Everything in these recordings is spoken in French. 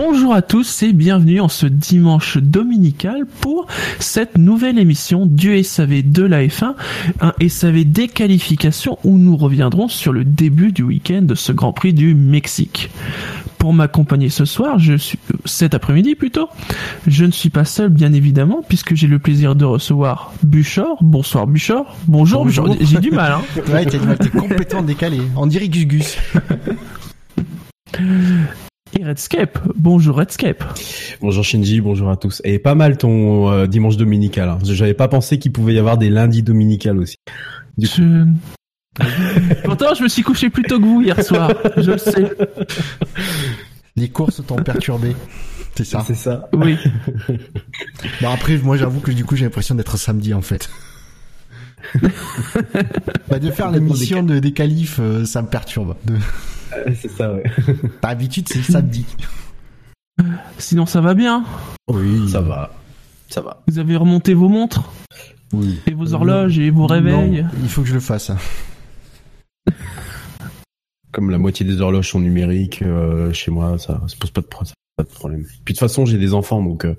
Bonjour à tous et bienvenue en ce dimanche dominical pour cette nouvelle émission du SAV de la F1, un SAV des qualifications où nous reviendrons sur le début du week-end de ce Grand Prix du Mexique. Pour m'accompagner ce soir, je suis cet après-midi plutôt. Je ne suis pas seul bien évidemment puisque j'ai le plaisir de recevoir Buchor. Bonsoir Buchor. Bonjour, Bonjour. Buchor. J'ai du mal. Hein. Ouais, t'es complètement décalé. On dirait Gus Gus. Et Redscape. Bonjour Redscape. Bonjour Shinji, bonjour à tous. Et pas mal ton euh, dimanche dominical. Hein. J'avais pas pensé qu'il pouvait y avoir des lundis dominicales aussi. Du coup, Je... Pourtant, je me suis couché plus tôt que vous hier soir. Je le sais. Les courses t'ont perturbé. C'est ça. c'est ça. Oui. Bon après, moi j'avoue que du coup j'ai l'impression d'être samedi en fait. bah, de faire l'émission de, des qualifs, euh, ça me perturbe. De... C'est ça, ouais. D'habitude c'est le samedi. Sinon, ça va bien. Oui. Ça va. Ça va. Vous avez remonté vos montres Oui. et vos horloges et vos réveils. Non, il faut que je le fasse. Comme la moitié des horloges sont numériques, euh, chez moi, ça se pose pas de, pro- ça pose pas de problème. Puis de toute façon, j'ai des enfants, donc euh,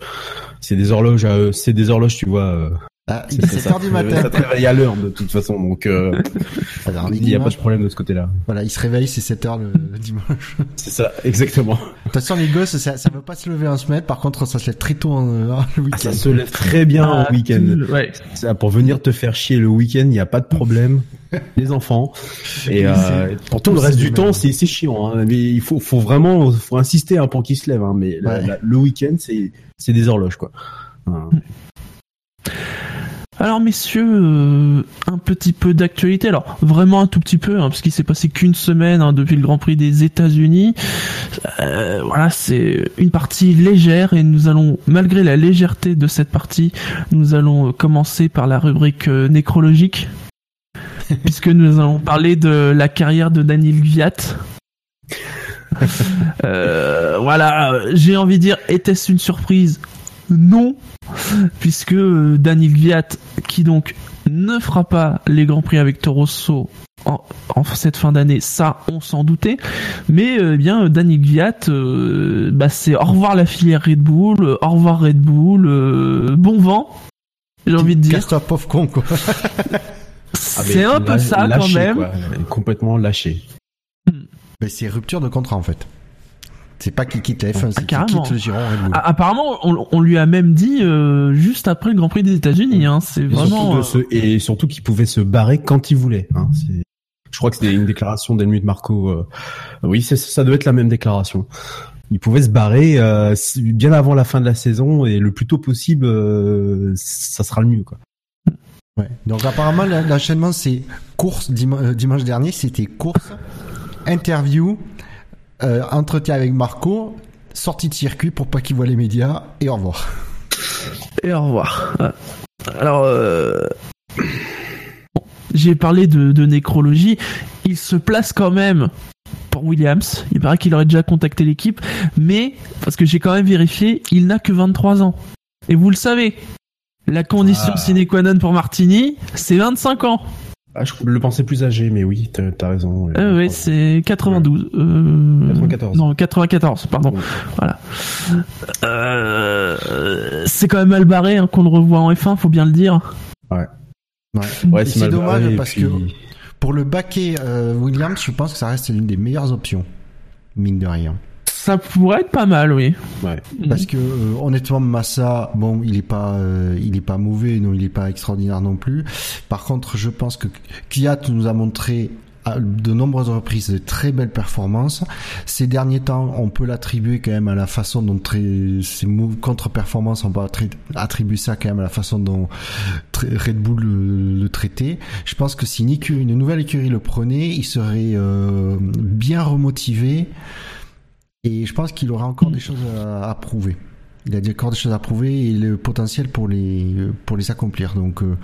c'est des horloges, à eux- c'est des horloges, tu vois. euh, Ah, il est c'est- 7h du Ça matin. te réveille à l'heure de toute façon, donc euh, Alors, il n'y a pas de problème de ce côté-là. Voilà, il se réveille, c'est 7h le, le dimanche. De C'est ça, exactement. toute façon, les gosses, ça, ça veut pas se lever en semaine. Par contre, ça se lève très tôt en, euh, le week-end. Ça se lève très bien Ah, en week-end. Ouais. Ça, pour venir te faire chier le week-end, il n'y a pas de problème. Les enfants. Et euh, pour tout le reste du temps, c'est chiant. Hein. Mais il faut, faut vraiment, faut insister hein, pour qu'ils se lèvent. Hein. Mais la- Ouais. la- le week-end, c'est des horloges quoi. Alors, messieurs, euh, un petit peu d'actualité. Alors, vraiment un tout petit peu, hein, parce qu'il s'est passé qu'une semaine hein, depuis le Grand Prix des États-Unis. Euh, voilà, c'est une partie légère et nous allons, malgré la légèreté de cette partie, nous allons euh, commencer par la rubrique euh, nécrologique, puisque nous allons parler de la carrière de Daniel Gviat. Voilà, j'ai envie de dire, était-ce une surprise? Non, puisque euh, Daniel Gviat, qui donc ne fera pas les Grands Prix avec Toro Rosso en, en cette fin d'année, ça on s'en doutait, mais euh, eh bien Daniel Gviat, euh, bah, c'est au revoir la filière Red Bull, euh, au revoir Red Bull, euh, bon vent, j'ai envie de dire. Casse-toi, pauvre con, quoi. Ah, C'est un peu ça quand même. quoi. Complètement lâché. Mais c'est rupture de contrat, en fait. C'est pas qu'il quitte la F1, c'est qu'il quitte le giron Red Bull. Ah, Apparemment, on, on lui a même dit euh, juste après le Grand Prix des États-Unis. Hein, c'est Et vraiment. surtout, euh, se- et surtout qu'il pouvait se barrer quand il voulait. Hein. C'est- Je crois que c'était une déclaration d'Helmut Marco. euh, Oui, c'est- ça doit être la même déclaration. Il pouvait se barrer euh, bien avant la fin de la saison et le plus tôt possible, euh, ça sera le mieux. Quoi. Ouais. Donc apparemment l'enchaînement c'est course dima- dimanche dernier, c'était course, interview, euh, entretien avec Marco, sortie de circuit pour pas qu'il voit les médias et au revoir. Et au revoir. Alors, euh, j'ai parlé de, de nécrologie. Il se place quand même pour Williams. Il paraît qu'il aurait déjà contacté l'équipe, mais parce que j'ai quand même vérifié, il n'a que 23 ans. Et vous le savez, la condition Ah. sine qua non pour Martini, c'est 25 ans. Ah, je le pensais plus âgé, mais oui, t'as as raison. Euh, ouais, c'est 92. Euh... 94. Non, 94, pardon. Oui. Voilà. Euh, c'est quand même mal barré hein, qu'on le revoit en F1, faut bien le dire. Ouais. C'est dommage barré, parce puis- que pour le baquet euh, Williams, je pense que ça reste l'une des meilleures options, mine de rien. Ça pourrait être pas mal, oui. Ouais. Parce que euh, honnêtement Massa, bon, il est pas, euh, il est pas mauvais, non, il est pas extraordinaire non plus. Par contre, je pense que Kiat nous a montré à de nombreuses reprises de très belles performances. Ces derniers temps, on peut l'attribuer quand même à la façon dont très, ces contre-performances, on peut attri- attribuer ça quand même à la façon dont Red Bull le, le traitait. Je pense que si une, écurie- une nouvelle écurie le prenait, il serait euh, bien remotivé et je pense qu'il aura encore des choses à, prouver. Il a encore des choses à prouver et le potentiel pour les pour les accomplir. Donc euh,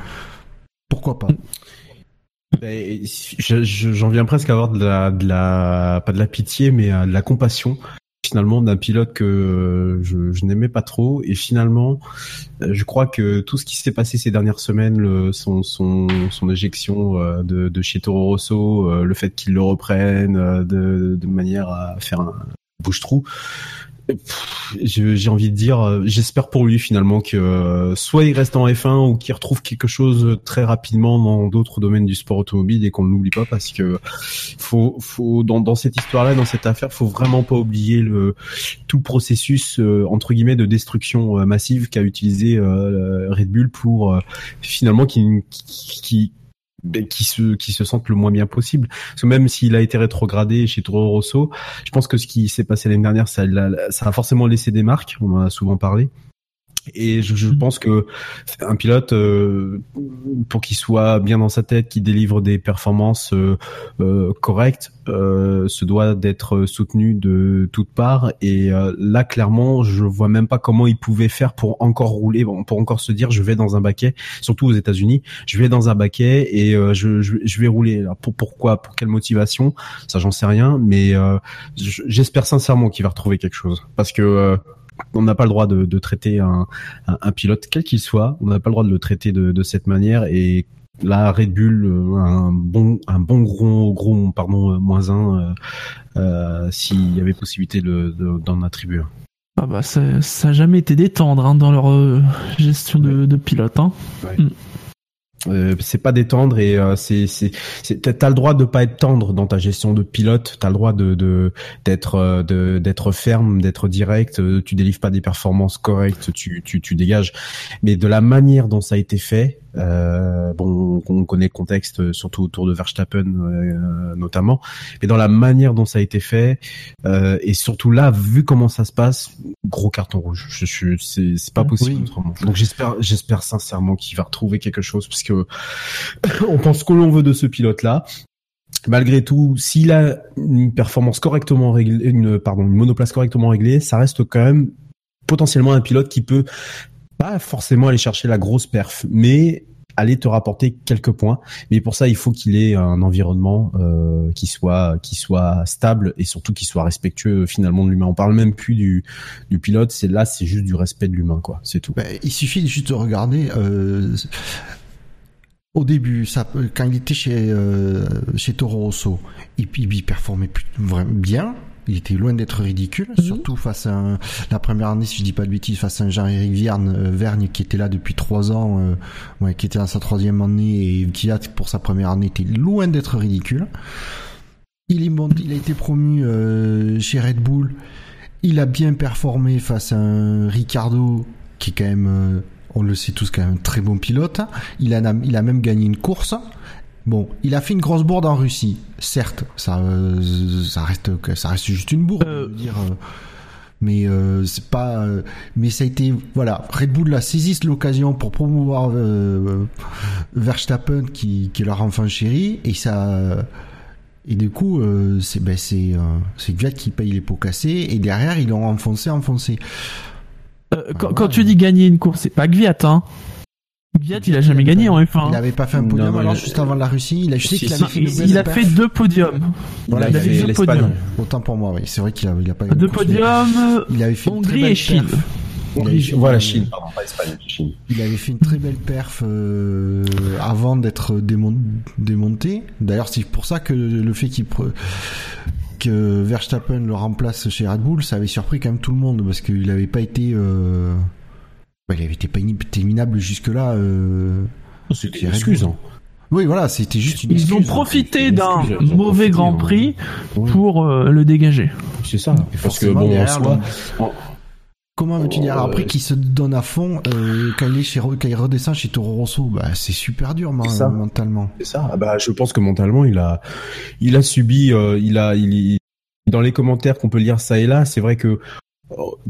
pourquoi pas? J'en viens presque à avoir de la, pas de la pitié, mais de la compassion finalement d'un pilote que je, je n'aimais pas trop et finalement je crois que tout ce qui s'est passé ces dernières semaines son, son, son éjection euh, de, de chez Toro Rosso euh, le fait qu'il le reprenne euh, de, de manière à faire un bouche-trou. J'ai envie de dire, euh, j'espère pour lui finalement que euh, soit il reste en F1 ou qu'il retrouve quelque chose très rapidement dans d'autres domaines du sport automobile et qu'on ne l'oublie pas parce que faut, faut dans, dans cette histoire-là, dans cette affaire, faut vraiment pas oublier le tout processus euh, entre guillemets de destruction massive qu'a utilisé Red Bull pour finalement qui qui se qui se sentent le moins bien possible. Parce que même s'il a été rétrogradé chez Toro Rosso, je pense que ce qui s'est passé l'année dernière, ça, ça a forcément laissé des marques. On en a souvent parlé. Et je, je, pense que un pilote, euh, pour qu'il soit bien dans sa tête, qu'il délivre des performances euh, euh correctes, euh, se doit d'être soutenu de toutes parts. Et là, clairement, je vois même pas comment il pouvait faire pour encore rouler, pour encore se dire, je vais dans un baquet, surtout aux États-Unis, je vais dans un baquet et je, je, je, vais rouler. Alors pour pourquoi, pour quelle motivation, ça j'en sais rien, mais j'espère sincèrement qu'il va retrouver quelque chose, parce que on n'a pas le droit de, traiter un, pilote quel qu'il soit. On n'a pas le droit de le traiter de, cette manière. Et là, Red Bull, euh, un bon, un bon gros, gros, pardon, euh, moins un, euh, s'il y avait possibilité d'en attribuer Ah bah ça, n'a jamais été détendre hein, dans leur gestion de, pilote. Hein. Mm. Euh, c'est pas détendre et euh, c'est c'est t'as le droit de pas être tendre dans ta gestion de pilote. T'as le droit de d'être euh, de d'être ferme d'être direct. Tu délivres pas des performances correctes tu tu tu dégages. Mais de la manière dont ça a été fait euh, bon, on connaît le contexte, euh, surtout autour de Verstappen euh, notamment, mais dans la manière dont ça a été fait, euh, et surtout là, vu comment ça se passe, gros carton rouge. Je, je c'est pas possible autrement. Donc j'espère, j'espère sincèrement qu'il va retrouver quelque chose, parce que on pense que l'on veut de ce pilote-là malgré tout, s'il a une performance correctement réglée, une pardon, une monoplace correctement réglée, ça reste quand même potentiellement un pilote qui peut pas forcément aller chercher la grosse perf, mais aller te rapporter quelques points. Mais pour ça, il faut qu'il ait un environnement euh, qui soit qui soit stable et surtout qui soit respectueux finalement de l'humain. On parle même plus du du pilote. C'est là, c'est juste du respect de l'humain, quoi. C'est tout. Bah, il suffit juste de regarder. Euh, au début, quand il était chez euh, chez Toro Rosso, il, il performait vraiment bien il était loin d'être ridicule, mhm. surtout face à la première année, si je dis pas de bêtises, face à un Jean-Éric Vierne, euh, Vergne qui était là depuis trois ans, euh, ouais, qui était dans sa troisième année et qui a pour sa première année était loin d'être ridicule. Il, est, il a été promu euh, chez Red Bull. Il a bien performé face à un Ricardo qui est quand même, on le sait tous, quand même un très bon pilote. Il a, il a même gagné une course. Bon, il a fait une grosse bourde en Russie, certes, ça, euh, ça reste, ça reste juste une bourde, euh. dire. Euh, mais c'est pas, mais ça a été, voilà, Red Bull a saisi l'occasion pour promouvoir Verstappen qui, qui est leur enfant chéri, et ça, et du coup, c'est, ben c'est, qui paye les pots cassés, et derrière ils l'ont enfoncé, enfoncé. quand, quand, tu dis gagner une course, c'est pas Gviat, hein. Gviat, il a jamais gagné en F1. Il n'avait pas fait un podium alors juste avant la Russie. Il a juste il, a fait, il a fait deux podiums. Voilà, il, a fait deux podiums. Autant pour moi, oui. C'est vrai qu'il a, il a pas. Deux podiums. Il avait fait Hongrie et Chine. voilà, Chine, pardon, pas Espagne, Chine. Il avait fait une très belle perf euh, avant d'être démonté. D'ailleurs, c'est pour ça que le fait qu'il que Verstappen le remplace chez Red Bull, ça avait surpris quand même tout le monde parce qu'il n'avait pas été euh, il avait été pas terminable jusque-là. Euh... C'était une excuse. Hein. Oui, voilà, c'était juste une Ils ont profité d'un mauvais Grand Prix pour euh, le dégager. C'est ça. Parce que bon, en soi, Comment veux-tu dire après qu'il se donne à fond euh, quand il est chez quand il redescend chez Toro Rosso bah c'est super dur mentalement. C'est ça. Ah bah je pense que mentalement il a il a subi euh, il a il dans les commentaires qu'on peut lire ça et là, c'est vrai que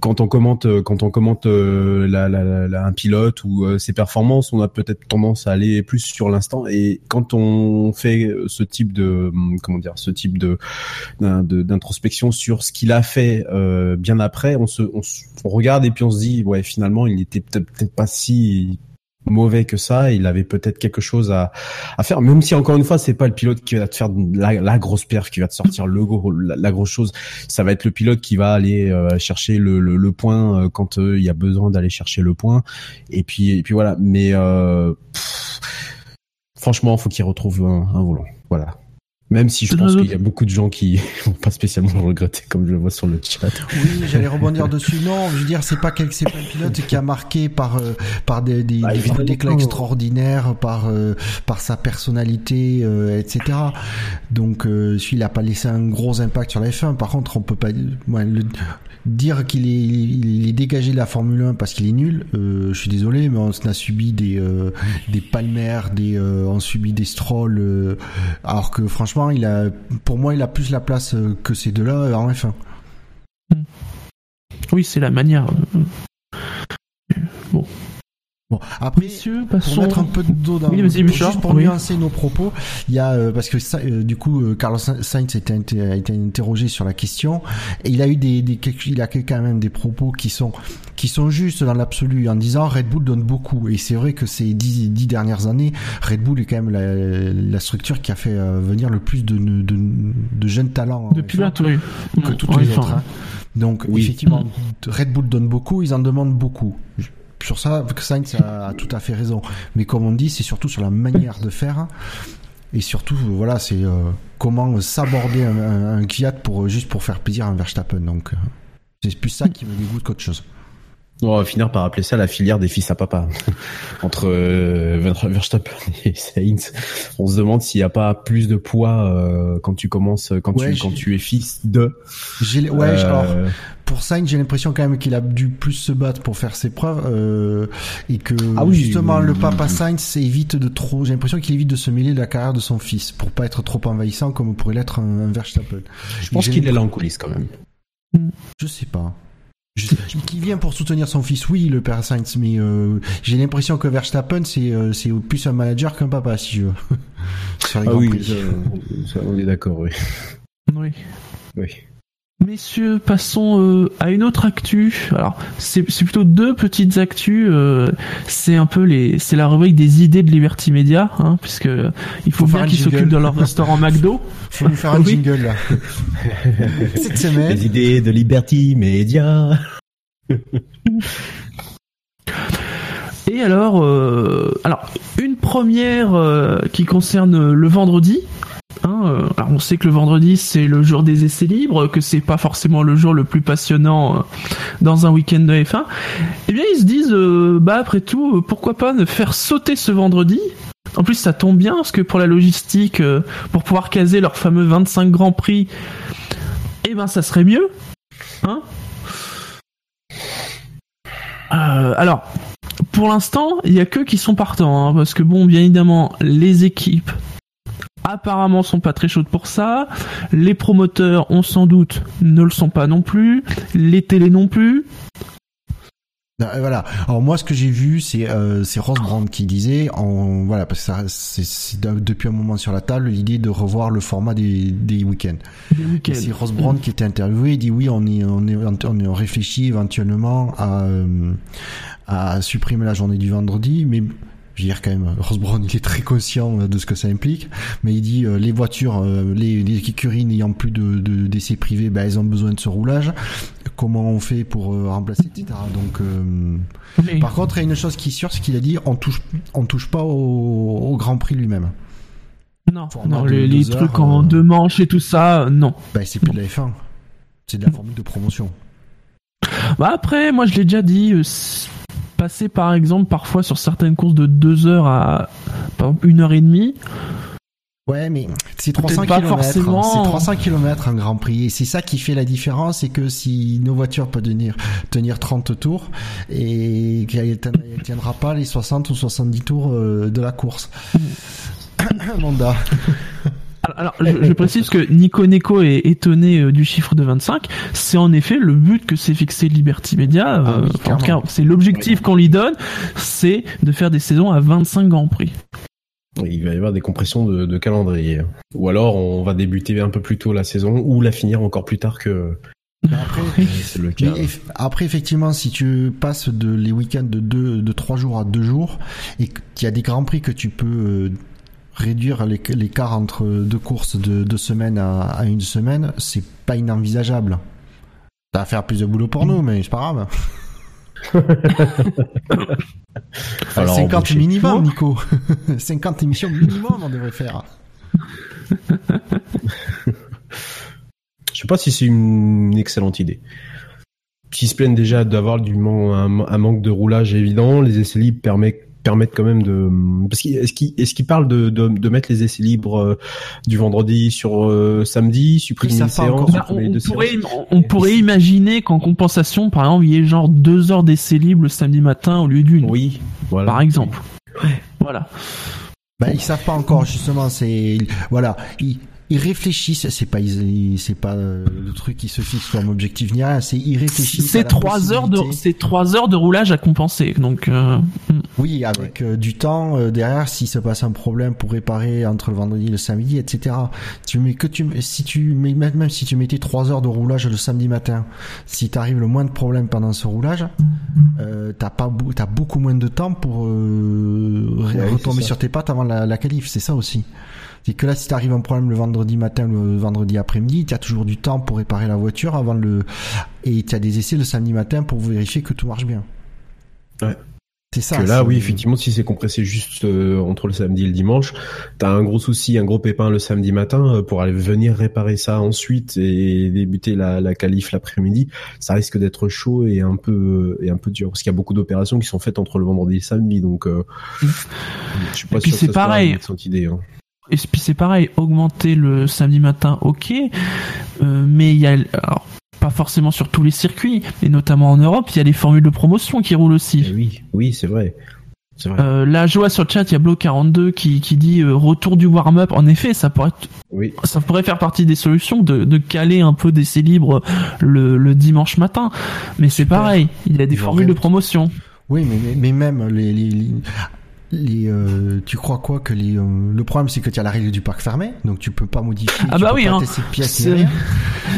quand on commente quand on commente euh, la, la, la, un pilote ou euh, ses performances, on a peut-être tendance à aller plus sur l'instant. Et quand on fait ce type de hum, comment dire, ce type de d'introspection sur ce qu'il a fait euh, bien après, on se on, regarde et puis on se dit ouais finalement il était peut-être pas si mauvais que ça. Il avait peut-être quelque chose à, à faire, même si encore une fois, c'est pas le pilote qui va te faire la, la grosse perf, qui va te sortir le gros, la, grosse chose. Ça va être le pilote qui va aller euh, chercher le, le, le point euh, quand euh, il y a besoin d'aller chercher le point. Et puis, et puis voilà. Mais pff, franchement, faut qu'il retrouve un, un volant. Voilà. Même si je pense qu'il y a beaucoup de gens qui vont pas spécialement le regretter, comme je le vois sur le chat. Oui, j'allais rebondir dessus. Non, je veux dire, c'est pas c'est pas un pilote qui a marqué par euh, par des des, bah, des déclats extraordinaires, par euh, par sa personnalité, euh, etc. Donc, celui il a pas laissé un gros impact sur la F1. Par contre, on peut pas ouais, le, dire qu'il est, il est dégagé de la Formule 1 parce qu'il est nul. je suis désolé, mais on a subi des des Palmer, des on subi des Stroll, alors que franchement il a, pour moi, il a plus la place euh, que ces deux-là euh, en F1. Oui, c'est la manière. Bon. Bon, après, pour mettre un peu d'eau dans, oui, juste pour nuancer nos propos, il y a euh, parce que ça, euh, du coup, euh, Carlos Sainz a été, a été, interrogé sur la question et il a eu des, des il a quand même des propos qui sont qui sont justes dans l'absolu en disant Red Bull donne beaucoup et c'est vrai que ces dix, dix dernières années, Red Bull est quand même la, la structure qui a fait venir le plus de, de, de jeunes talents de pilotes, oui. que toutes les autres. Hein. Donc effectivement, Red Bull donne beaucoup, ils en demandent beaucoup sur ça, Sainz a, a, tout à fait raison. Mais comme on dit, c'est surtout sur la manière de faire. Et surtout, voilà, c'est euh, comment s'aborder un, un, un, pour juste pour faire plaisir à un Verstappen. Donc, euh, c'est plus ça qui me dégoûte qu'autre chose. On va finir par appeler ça la filière des fils à papa. Entre euh, Verstappen et Sainz, on se demande s'il n'y a pas plus de poids euh, quand tu commences, quand tu quand tu es fils de. Ouais, euh... alors pour Sainz, j'ai l'impression quand même qu'il a dû plus se battre pour faire ses preuves euh, et que ah oui, justement le papa Sainz évite de trop. J'ai l'impression qu'il évite de se mêler de la carrière de son fils pour pas être trop envahissant comme pourrait l'être un, un Verstappen. Je pense qu'il est là en coulisses quand même. Je sais pas qui vient pour soutenir son fils, oui, le père Sainz, mais euh, j'ai l'impression que Verstappen, c'est euh, c'est plus un manager qu'un papa, si je veux. ah oui, ça, on est d'accord, oui. Oui. Oui. Messieurs, passons euh, à une autre actu. Alors, c'est plutôt deux petites actus. Euh, c'est un peu les, c'est la rubrique des idées de Liberty Media, hein, puisque il faut, faut bien qu'ils s'occupent de leur restaurant McDo. Faut nous faire un jingle là. Cette semaine. Les idées de Liberty Media. Et alors, euh, alors une première euh, qui concerne le vendredi. Hein, euh, alors on sait que le vendredi c'est le jour des essais libres, que c'est pas forcément le jour le plus passionnant euh, dans un week-end de F1. Eh bien ils se disent, euh, bah après tout, pourquoi pas ne faire sauter ce vendredi? En plus, ça tombe bien parce que pour la logistique, pour pouvoir caser leur fameux 25 Grands Prix, eh ben ça serait mieux. Hein? Alors, pour l'instant, il y a que qui sont partants, hein, parce que bon, bien évidemment, les équipes apparemment sont pas très chaudes pour ça. Les promoteurs, on sans doute, ne le sont pas non plus. Les télés non plus. Voilà. Alors moi, ce que j'ai vu, c'est euh, c'est qui disait, en voilà, parce que ça, c'est depuis un moment sur la table l'idée de revoir le format des des week-ends. Week c'est Ross Brand qui était interviewé. Il dit oui, on y on est on, réfléchit éventuellement à euh, à supprimer la journée du vendredi, mais je veux dire quand même, Ross Brown il est très conscient de ce que ça implique, mais il dit euh, les voitures, euh, les, les, écuries n'ayant plus de, de d'essais privés, ben, elles ont besoin de ce roulage. Comment on fait pour euh, remplacer, etc. Donc, par contre, il y a une chose qui est sûre, c'est qu'il a dit on touche, on touche pas au, au Grand Prix lui-même. Non, non les, les trucs en deux manches et tout ça, non. Ben, c'est plus de la F1, c'est de la formule de promotion. Bah après, moi je l'ai déjà dit passer par exemple parfois sur certaines courses de 2 heures à par exemple, une heure et demie. Ouais, mais c'est 300 km. Forcément... C'est 300 km un Grand Prix. Et c'est ça qui fait la différence, c'est que si nos voitures peuvent tenir, tenir 30 tours et qu'elle ne tiendra pas les 60 ou 70 tours euh, de la course. Monda. Alors, je, précise que Nico Neko est étonné euh, du chiffre de 25. C'est en effet le but que s'est fixé Liberty Media. Euh, ah en tout cas, c'est l'objectif qu'on lui donne, c'est de faire des saisons à 25 grands prix. Il va y avoir des compressions de, calendrier. Ou alors on va débuter un peu plus tôt la saison ou la finir encore plus tard que, Après, c'est le cas. après, effectivement, si tu passes de les week-ends de deux, de trois jours à deux jours et qu'il y a des grands prix que tu peux euh, réduire les- l'écart entre deux courses de deux semaines à, à une semaine, c'est pas inenvisageable. Ça va faire plus de boulot pour nous, mais c'est pas grave. Enfin, Alors, 50 embaucher. minimum, Nico. 50 émissions minimum, on devrait faire. Je sais pas si c'est une excellente idée. Qui se plaignent déjà d'avoir du man- un, un manque de roulage évident, les essais libres permettent permettent quand même de parce qu'il est-ce qu'il est-ce qu'il parle de, de de mettre les essais libres euh, du vendredi sur euh, samedi, supprimer une séance. Bah, supprimer on, deux pourrait, séances on pourrait imaginer qu'en compensation, par exemple, il y ait genre deux heures d'essai libre le samedi matin au lieu d'une, Oui, voilà. par exemple. Voilà. Ben, ils savent pas encore justement. C'est voilà, ils, ils réfléchissent. C'est pas c'est pas euh, le truc qui se fixe comme objectif ni rien. C'est ils réfléchissent. C'est trois heures de, c'est trois heures de roulage à compenser. Donc, euh, Oui, avec euh, du temps euh, derrière, s'il se passe un problème pour réparer entre le vendredi et le samedi, etc. Tu mets que tu si tu mets même même si tu mettais trois heures de roulage le samedi matin, si t'arrives le moins de problèmes pendant ce roulage, euh, t'as pas t'as beaucoup moins de temps pour euh, Ouais, retomber sur tes pattes avant la, la qualif. C'est ça aussi. C'est que là, si t'arrives un problème le vendredi matin, le vendredi après-midi, t'as toujours du temps pour réparer la voiture avant le et t'as des essais le samedi matin pour vérifier que tout marche bien. Ouais. C'est ça. que là, oui, effectivement, si c'est compressé juste euh, entre le samedi et le dimanche, t'as un gros souci, un gros pépin le samedi matin euh, pour aller venir réparer ça ensuite et débuter la, la qualif l'après-midi. Ça risque d'être chaud et un peu et un peu dur parce qu'il y a beaucoup d'opérations qui sont faites entre le vendredi et le samedi, donc euh, Mm. je suis pas Et puis sûr c'est pareil. idée. Hein. Et puis c'est pareil, augmenter le samedi matin, ok, euh, mais il y a, alors, pas forcément sur tous les circuits, mais notamment en Europe, il y a les formules de promotion qui roulent Eh aussi. oui, oui, c'est vrai, c'est vrai. Euh, là, je vois sur le chat, il y a Blo42 qui, qui dit euh, retour du warm-up. En effet, ça pourrait, être- Oui, ça pourrait faire partie des solutions de, de caler un peu d'essai libre le, le dimanche matin. Mais c'est pareil, il y a des formules de promotion. Oui, mais, mais, mais même les, les, les, les, euh, tu crois quoi que les, euh, le problème c'est que tu as la règle du parc fermé, donc tu peux pas modifier, Ah tu bah peux oui, pas hein. pièces rien.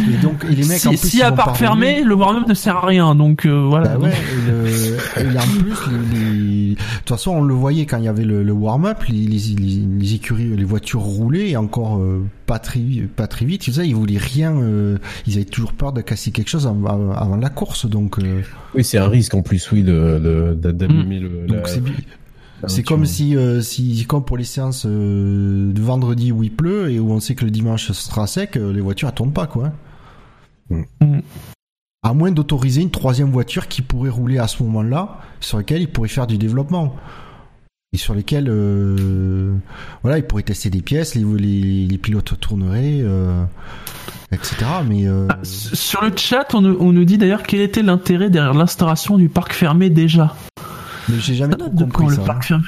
Et donc et les mecs en Si, plus si à pas fermé, le warm-up ne sert à rien. Donc euh, voilà. Bah ouais, et, le, et en plus, les, les- de toute façon, on le voyait quand il y avait le, le warm-up, les, les, les, les écuries, les voitures roulaient et encore euh, pas très, pas très vite. Tu sais, ils voulaient rien, euh, ils avaient toujours peur de casser quelque chose avant, avant la course, donc. euh, oui, c'est un risque en plus, oui, de de- de- d'abîmer le. donc la- c'est comme si, euh, si, comme pour les séances euh, de vendredi où il pleut et où on sait que le dimanche sera sec, euh, les voitures elles tournent pas quoi. Mm. Mm. À moins d'autoriser une troisième voiture qui pourrait rouler à ce moment-là, sur laquelle il pourrait faire du développement et sur lesquelles, euh, voilà, il pourrait tester des pièces, les, les, les pilotes tourneraient, euh, etc. Mais euh, Ah, Sur le chat, on nous, on nous dit d'ailleurs quel était l'intérêt derrière l'installation du parc fermé déjà. Mais j'ai jamais trop compris le ça. parc fermé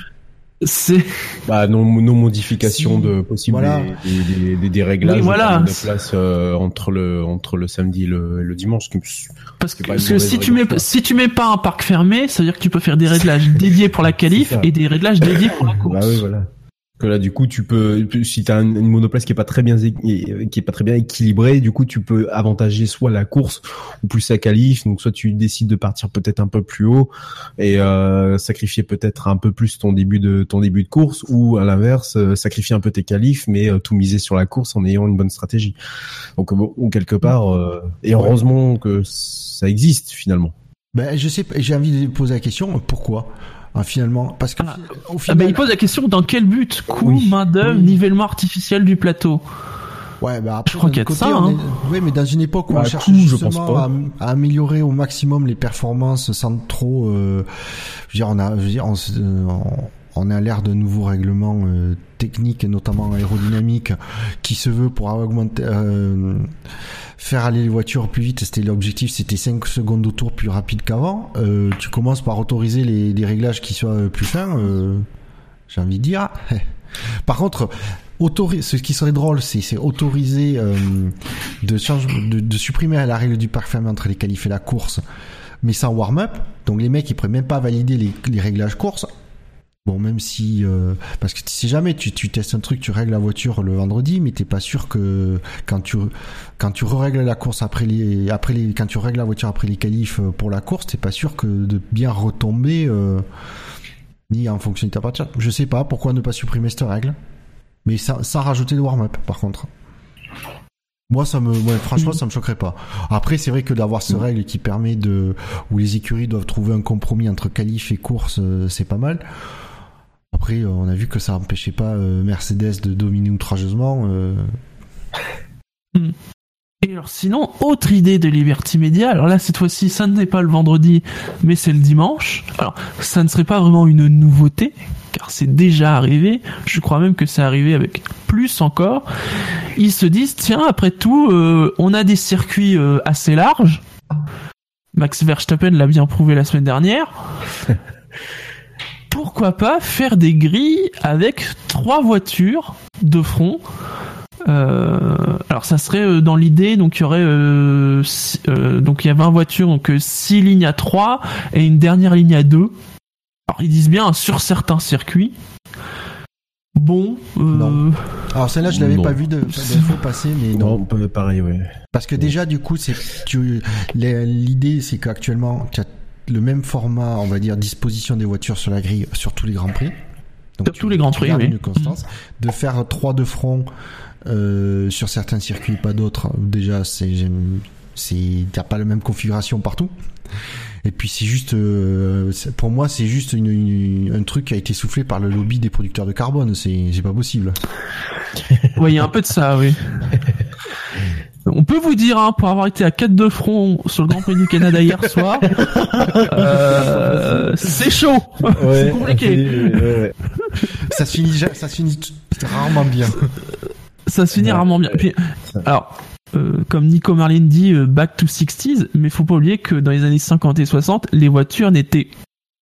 C'est Bah, nos, nos modifications Si, de possibles voilà. des, des, des, des- des réglages Oui, voilà. de place euh, entre le entre le samedi et le, le dimanche. parce C'est que, parce si tu mets quoi. si tu mets pas un parc fermé, ça veut dire que tu peux faire des réglages dédiés pour la qualif et des réglages dédiés pour la course. Bah oui, voilà. Que là, du coup, tu peux, si t'as une une monoplace qui est pas très bien, qui est pas très bien équilibrée, du coup, tu peux avantager soit la course ou plus la qualif. Donc, soit tu décides de partir peut-être un peu plus haut et euh, sacrifier peut-être un peu plus ton début de ton début de course, ou à l'inverse, euh, sacrifier un peu tes qualifs, mais euh, tout miser sur la course en ayant une bonne stratégie. Donc, bon, ou quelque part, euh, et heureusement que ça existe finalement. Ben, je sais, j'ai envie de poser la question, pourquoi? Ah, finalement Parce que Ah, au Ah final, bah, il pose la question dans quel but Coût, Oui. main d'œuvre, Oui. nivellement artificiel du plateau? Ouais, bah après, Je crois qu'il y a de côté, ça, hein. est- Oui, mais dans une époque où Bah, on cherche pense justement pas. à, à améliorer au maximum les performances sans trop, euh, je veux dire, on a, je veux dire, on, se- euh, on- est à l'ère de nouveaux règlements euh, techniques, notamment aérodynamiques, qui se veut pour augmenter, euh, faire aller les voitures plus vite. C'était l'objectif, c'était 5 secondes au tour plus rapide qu'avant. Euh, tu commences par autoriser les, réglages qui soient plus fins. J'ai envie de dire. Par contre, ce qui serait drôle, c'est autoriser de supprimer la règle du parc fermé entre les qualifs et la course, mais sans warm-up. Donc les mecs, ils pourraient même pas valider les, les réglages course. Bon, même si euh, parce que si jamais tu, tu testes un truc, tu règles la voiture le vendredi, mais t'es pas sûr que quand tu quand tu règles la course après les après les quand tu règles la voiture après les qualifs euh, pour la course, t'es pas sûr que de bien retomber euh, ni en fonction de ta partie. Je sais pas pourquoi ne pas supprimer cette règle, mais sans, sans rajouter de warm-up par contre. Moi, ça me, franchement, ça me choquerait pas. Après, c'est vrai que d'avoir cette règle qui permet de, où les écuries doivent trouver un compromis entre qualif et course, c'est pas mal. Après, on a vu que ça empêchait pas euh, Mercedes de dominer outrageusement. euh. Et alors sinon, autre idée de Liberty Media, alors là cette fois-ci ça n'est pas le vendredi, mais c'est le dimanche. Alors ça ne serait pas vraiment une nouveauté, car c'est déjà arrivé, je crois même que c'est arrivé avec plus encore. Ils se disent, tiens, après tout, euh, on a des circuits euh, assez larges. Max Verstappen l'a bien prouvé la semaine dernière. Pourquoi pas faire des grilles avec trois voitures de front euh, alors ça serait euh, dans l'idée donc il y aurait euh, si- euh, donc il y a 20 voitures donc 6 lignes à 3 et une dernière ligne à 2. Alors ils disent bien sur certains circuits. Bon, euh, Non. Alors celle-là, je l'avais pas vu de, de fois passer, mais non. Non, pareil, ouais. Parce que déjà, du coup, c'est l'idée, c'est qu'actuellement, tu as le même format, on va dire, disposition des voitures sur la grille sur tous les grands prix. Donc, tous les grands prix, oui. Une constance. De faire trois de front euh, sur certains circuits, pas d'autres. Déjà, c'est j'aime- c'est t'as pas la même configuration partout. Et puis c'est juste, euh, pour moi, c'est juste une, une- un truc qui a été soufflé par le lobby des producteurs de carbone. C'est pas possible. ouais, il y a un peu de ça, oui. On peut vous dire, hein, pour avoir été à 4 de front sur le Grand Prix du Canada hier soir, euh, c'est chaud, c'est compliqué. Ça se finit, ça se finit rarement bien. Ça se finit rarement bien. Puis, alors, euh, comme Nico Marlin dit, euh, back to 60s, mais faut pas oublier que dans les années 50 et 60, les voitures n'étaient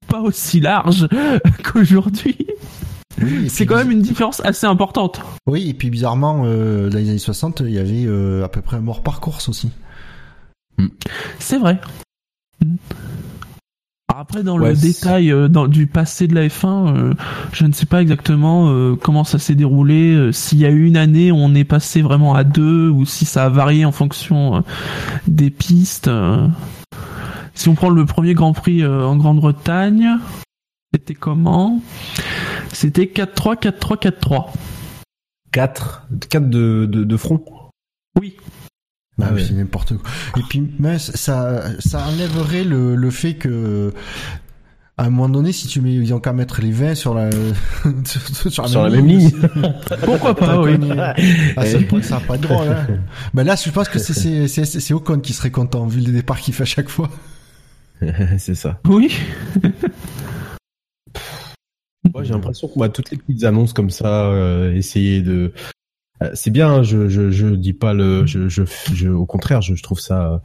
pas aussi larges qu'aujourd'hui. Oui, C'est quand même une différence assez importante. Oui, et puis bizarrement, euh, dans les années 60, il y avait euh, à peu près un mort par course aussi. C'est vrai. Mm. Après, dans Ouais, le détail euh, dans, du passé de la F1, euh, je ne sais pas exactement euh, comment ça s'est déroulé, euh, s'il y a eu une année où on est passé vraiment à deux, ou si ça a varié en fonction euh, des pistes. euh. Si on prend le premier Grand Prix euh, en Grande-Bretagne, c'était comment C'était 4-3, 4-3, 4-3. 4, 4 de, de, de front? Oui. Bah Ah oui, c'est n'importe quoi. Et puis, mais ça, ça enlèverait le, le fait que, à un moment donné, si tu mets, ils ont qu'à mettre les 20 sur la, sur, sur Sur la même ligne. Pourquoi pas, oui. connu. Ah, ça, ça va pas être drôle, hein. Ben là, je pense que c'est, c'est, c'est, c'est Ocon qui serait content, vu le départ qu'il fait à chaque fois. c'est ça. Oui. Moi, j'ai l'impression que moi, toutes les petites annonces comme ça, euh, essayer de. Euh, c'est bien, hein, je, je, je dis pas le. Je, je, je- au contraire, je, je trouve ça.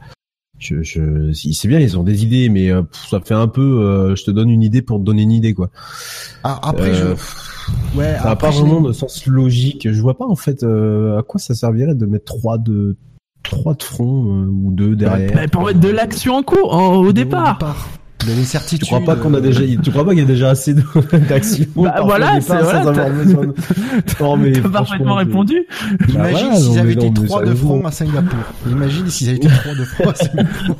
Je, je, c'est bien, ils ont des idées, mais euh, ça fait un peu. euh, je te donne une idée pour te donner une idée, quoi. Ah, après, Euh, je, ouais, Ça n'a après, pas vraiment de sens logique. Je vois pas en fait euh, à quoi ça servirait de mettre trois de trois de front euh, ou deux derrière. Bah, pour mettre de l'action en cours, en- au départ. De l'incertitude. Tu crois pas qu'on a déjà, tu crois pas qu'il y a déjà assez de- d'action Bah, voilà, c'est- voilà, sans t'as- avoir besoin de- Non, mais T'as franchement, parfaitement répondu. Imagine Bah voilà, s'ils avaient été trois de front à Singapour. Imagine s'ils avaient été trois de front à Singapour.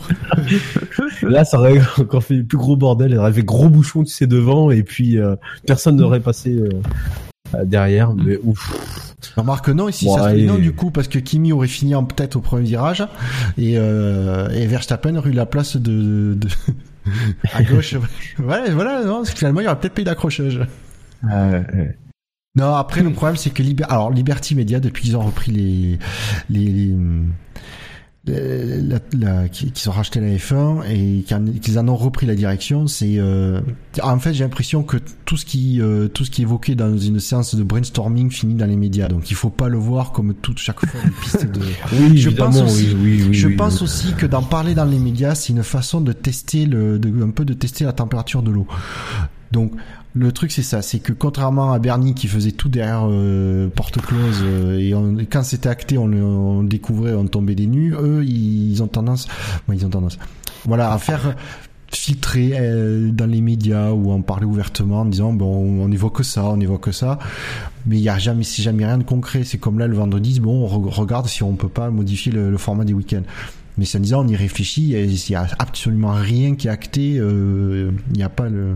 Là, ça aurait encore fait le plus gros bordel. Il aurait fait gros bouchon, tu sais, devant, et puis euh, personne n'aurait passé euh, euh, derrière. Mais ouf. Remarque non, ici Bon, ça se fait non du coup parce que Kimi aurait fini en tête au premier virage et, euh, et Verstappen aurait eu la place de, de à gauche. voilà, voilà, non, finalement il y aurait peut-être pas eu d'accrochage. Non, après le problème c'est que Liber... alors Liberty Media depuis qu'ils ont repris les, les- les- la, la- qui- qu'ils ont racheté la F1 et qu'ils en- ont repris la direction, c'est euh, en fait j'ai l'impression que tout ce qui euh, tout ce qui est évoqué dans une séance de brainstorming finit dans les médias. Donc il faut pas le voir comme toute chaque fois une piste de Oui, Je pense aussi- oui, oui, oui, je oui, pense aussi que d'en parler dans les médias, c'est une façon de tester le, de, un peu de tester la température de l'eau. Donc le truc c'est ça, c'est que contrairement à Bernie qui faisait tout derrière euh, porte close euh, et on- quand c'était acté, on, le- on découvrait, on tombait des nues. Eux, ils ont tendance, ouais, ils ont tendance, voilà, à faire filtré euh, dans les médias ou en parler ouvertement en disant bon on évoque ça, on évoque ça, mais il y a jamais c'est jamais rien de concret. C'est comme là le vendredi, bon on regarde si on peut pas modifier le, format des week-ends. Mais c'est en disant on y réfléchit, il y a absolument rien qui est acté, euh, il n'y a pas le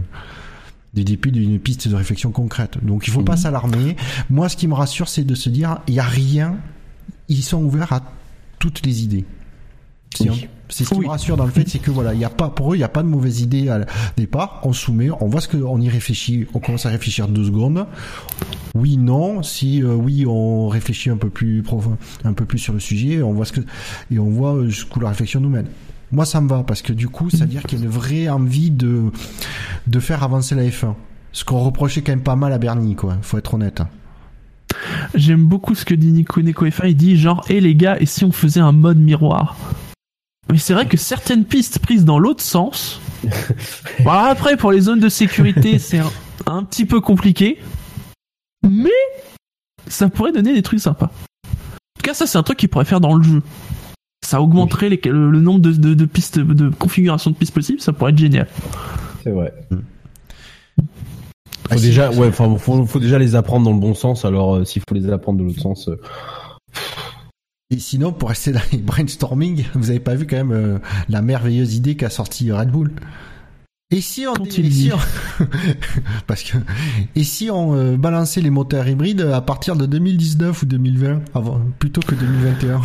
des d'une piste de réflexion concrète. Donc il faut pas mhm. s'alarmer. Moi, ce qui me rassure, c'est de se dire, il y a rien. Ils sont ouverts à toutes les idées. C'est ce qui me rassure dans le fait, c'est que voilà, il y a pas pour eux, il n'y a pas de mauvaise idée à départ. On soumet, on voit ce que, on y réfléchit, on commence à réfléchir deux secondes. Oui, non. Si euh, oui, on réfléchit un peu plus profond, un peu plus sur le sujet, on voit ce que et on voit jusqu'où la réflexion nous mène. Moi, ça me va parce que du coup, ça veut dire qu'il y a une vraie envie de de faire avancer la F1. Ce qu'on reprochait quand même pas mal à Bernie, quoi. Faut être honnête. J'aime beaucoup ce que dit Nico Neko F1. Il dit genre, hé les gars, et si on faisait un mode miroir? Mais c'est vrai que certaines pistes prises dans l'autre sens. bon, après, pour les zones de sécurité, c'est un, petit peu compliqué. Mais ça pourrait donner des trucs sympas. En tout cas, ça, c'est un truc qu'ils pourraient faire dans le jeu. Ça augmenterait le, nombre de, pistes, de configuration de pistes possibles. Ça pourrait être génial. C'est vrai. Faut déjà, ouais, enfin, faut, déjà les apprendre dans le bon sens. Alors, euh, s'il faut les apprendre de l'autre sens. Euh, et sinon, pour rester dans les brainstorming, vous avez pas vu quand même euh, la merveilleuse idée qu'a sorti Red Bull? Et si on, et parce que et si on balançait les moteurs hybrides à partir de 2019 ou 2020 avant plutôt que 2021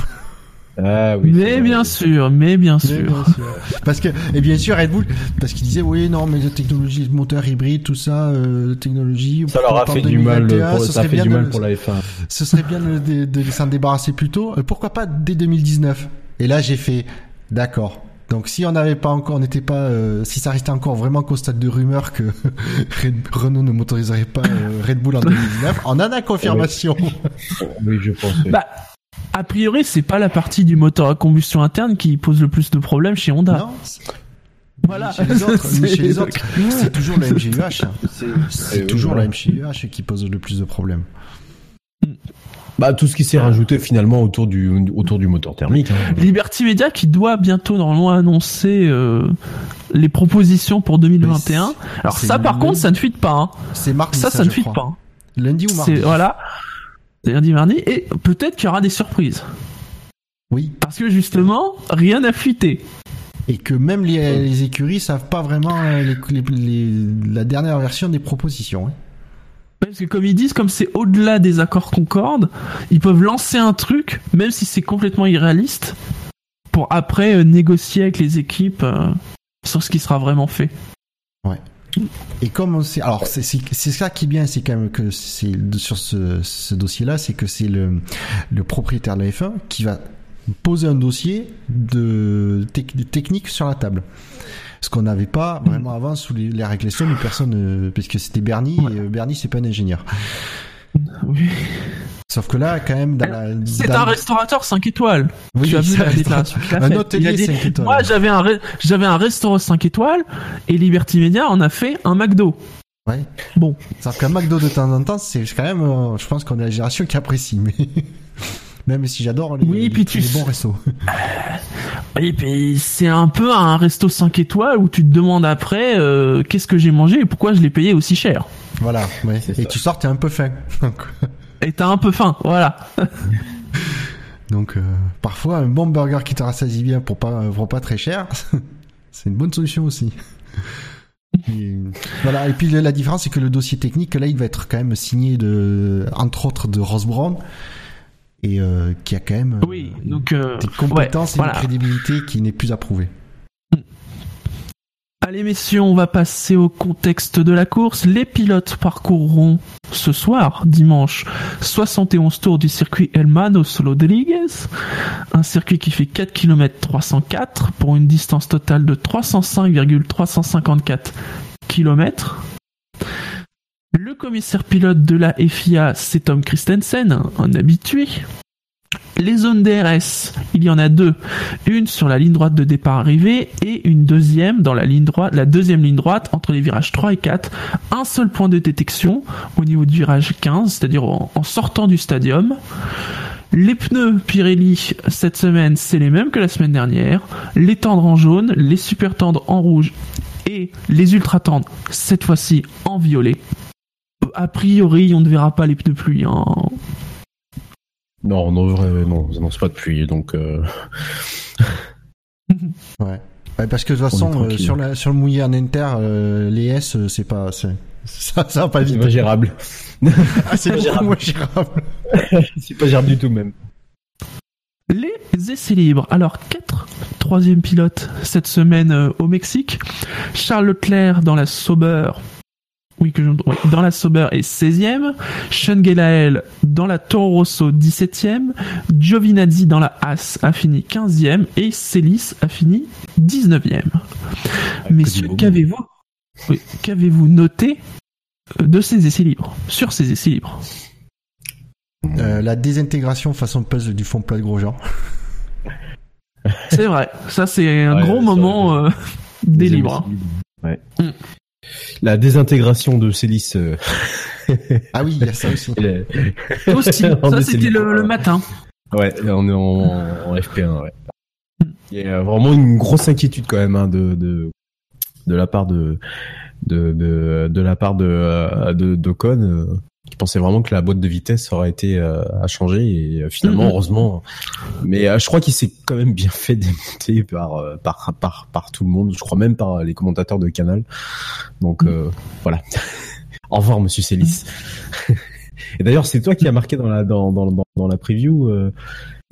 ah oui, mais bien sûr, mais bien sûr. Parce que et bien sûr Red Bull, parce qu'il disait oui non mais la technologie moteur hybride tout ça, euh, technologie. Ça leur a fait du mal, pour, ça fait du mal pour la F1. Ce serait bien de, de, s'en débarrasser plus tôt. Euh, pourquoi pas dès 2019 Et là j'ai fait d'accord. Donc si on n'avait pas encore, on n'était pas, euh, si ça restait encore vraiment qu'au stade de rumeur que Renault ne motoriserait pas euh, Red Bull en 2019, on en a la confirmation. oui, je pense. Bah, a priori, c'est pas la partie du moteur à combustion interne qui pose le plus de problèmes chez Honda. Non. Voilà. Chez les autres, chez les autres c'est toujours la MGUH. C'est toujours la MGUH qui pose le plus de problèmes. Bah, tout ce qui s'est rajouté finalement autour du autour du moteur thermique. Hein. Liberty Media qui doit bientôt normalement annoncer euh, les propositions pour 2021. Alors ça par contre ça ne fuite pas. Hein. C'est mardi. Ça ça, ne fuite pas. Hein. Lundi ou mardi. Voilà lundi, mardi, et peut-être qu'il y aura des surprises. Oui. Parce que justement, rien n'a fuité. Et que même les, écuries savent pas vraiment euh, la dernière version des propositions. Hein. Parce que comme ils disent, comme c'est au-delà des accords Concorde, ils peuvent lancer un truc, même si c'est complètement irréaliste, pour après euh, négocier avec les équipes euh, sur ce qui sera vraiment fait. Ouais. Et comme on sait, alors c'est ça qui est bien, c'est quand même que c'est sur ce, ce dossier-là, c'est que c'est le, le propriétaire de la F1 qui va poser un dossier de, technique sur la table. Ce qu'on n'avait pas vraiment avant sous les, les règles personne, personne, euh, puisque c'était Bernie, et euh, Bernie c'est pas un ingénieur. Oui. Sauf que là, quand même, dans la, c'est un restaurateur 5 étoiles. Oui, tu as vu la déclaration Un hôtelier 5 étoiles. Moi, j'avais un, j'avais un restaurant 5 étoiles et Liberty Media en a fait un McDo. Ouais. Bon. Sauf qu'un McDo de temps en temps, c'est quand même, euh, je pense qu'on est la génération qui apprécie, mais. Même si j'adore les, oui, puis tu... bons restos. Oui, puis c'est un peu un resto 5 étoiles où tu te demandes après euh, qu'est-ce que j'ai mangé et pourquoi je l'ai payé aussi cher. Voilà, ouais. Et tu sors, t'es un peu faim. et t'as un peu faim, voilà. Donc euh, parfois un bon burger qui te rassasie bien pour pas pour pas très cher, c'est une bonne solution aussi. Et, voilà. Et puis la différence c'est que le dossier technique là il va être quand même signé de entre autres de Ross Brown et euh, qui a quand même oui, donc, euh, des compétences et une crédibilité qui n'est plus approuvée. Messieurs, on va passer au contexte de la course. Les pilotes parcourront ce soir, dimanche, 71 tours du circuit Elmano Solo Rodriguez, un circuit qui fait 4 km 304 pour une distance totale de 305,354 km. Le commissaire pilote de la FIA, c'est Tom Christensen, un habitué. Les zones DRS, il y en a deux. Une sur la ligne droite de départ arrivée et une deuxième dans la ligne droite, la deuxième ligne droite entre les virages 3 et 4. Un seul point de détection au niveau du virage 15, c'est-à-dire en, sortant du stadium. Les pneus Pirelli cette semaine, c'est les mêmes que la semaine dernière. Les tendres en jaune, les super tendres en rouge et les ultra tendres cette fois-ci en violet. A priori, on ne verra pas les pneus pluie. Hein. Non, non, vrai, non, ils annoncent pas de pluie, donc. Euh... ouais. ouais. Parce que de toute façon, euh, sur, la, sur le mouillé en inter, euh, les S, euh, c'est pas, ça, ça va pas vite. C'est pas gérable. ah, c'est gérable. gérable. c'est pas gérable du tout même. Les essais libres. Alors, quatre troisième pilotes cette semaine au Mexique. Charles Leclerc dans la Sauber oui, que je, dans la Sauber est 16e, Sean Gelael dans la Toro Rosso 17e, Giovinazzi dans la Haas a fini 15e et Celis a fini 19e. Ah, Messieurs, qu'avez-vous qu'avez-vous noté euh, de ces essais libres, sur ces essais libres? Euh, La désintégration façon puzzle du fond plat de Grosjean. C'est vrai, ça c'est un gros moment euh, des libres. Ouais. Mm. La désintégration de Célis. Euh. ah oui, il y a ça aussi. aussi, ça c'était le, matin. Ouais, on est en, FP1, ouais. Il y a vraiment une grosse inquiétude quand même hein, de, de, de la part de de, de, de la part de euh, de d'Ocon euh, qui pensait vraiment que la boîte de vitesse aurait été euh, à changer et finalement mm-hmm. heureusement mais je crois qu'il s'est quand même bien fait démonter par, par par par tout le monde je crois même par les commentateurs de Canal donc mm. voilà au revoir monsieur Célis et d'ailleurs c'est toi qui as marqué dans la dans dans dans, la preview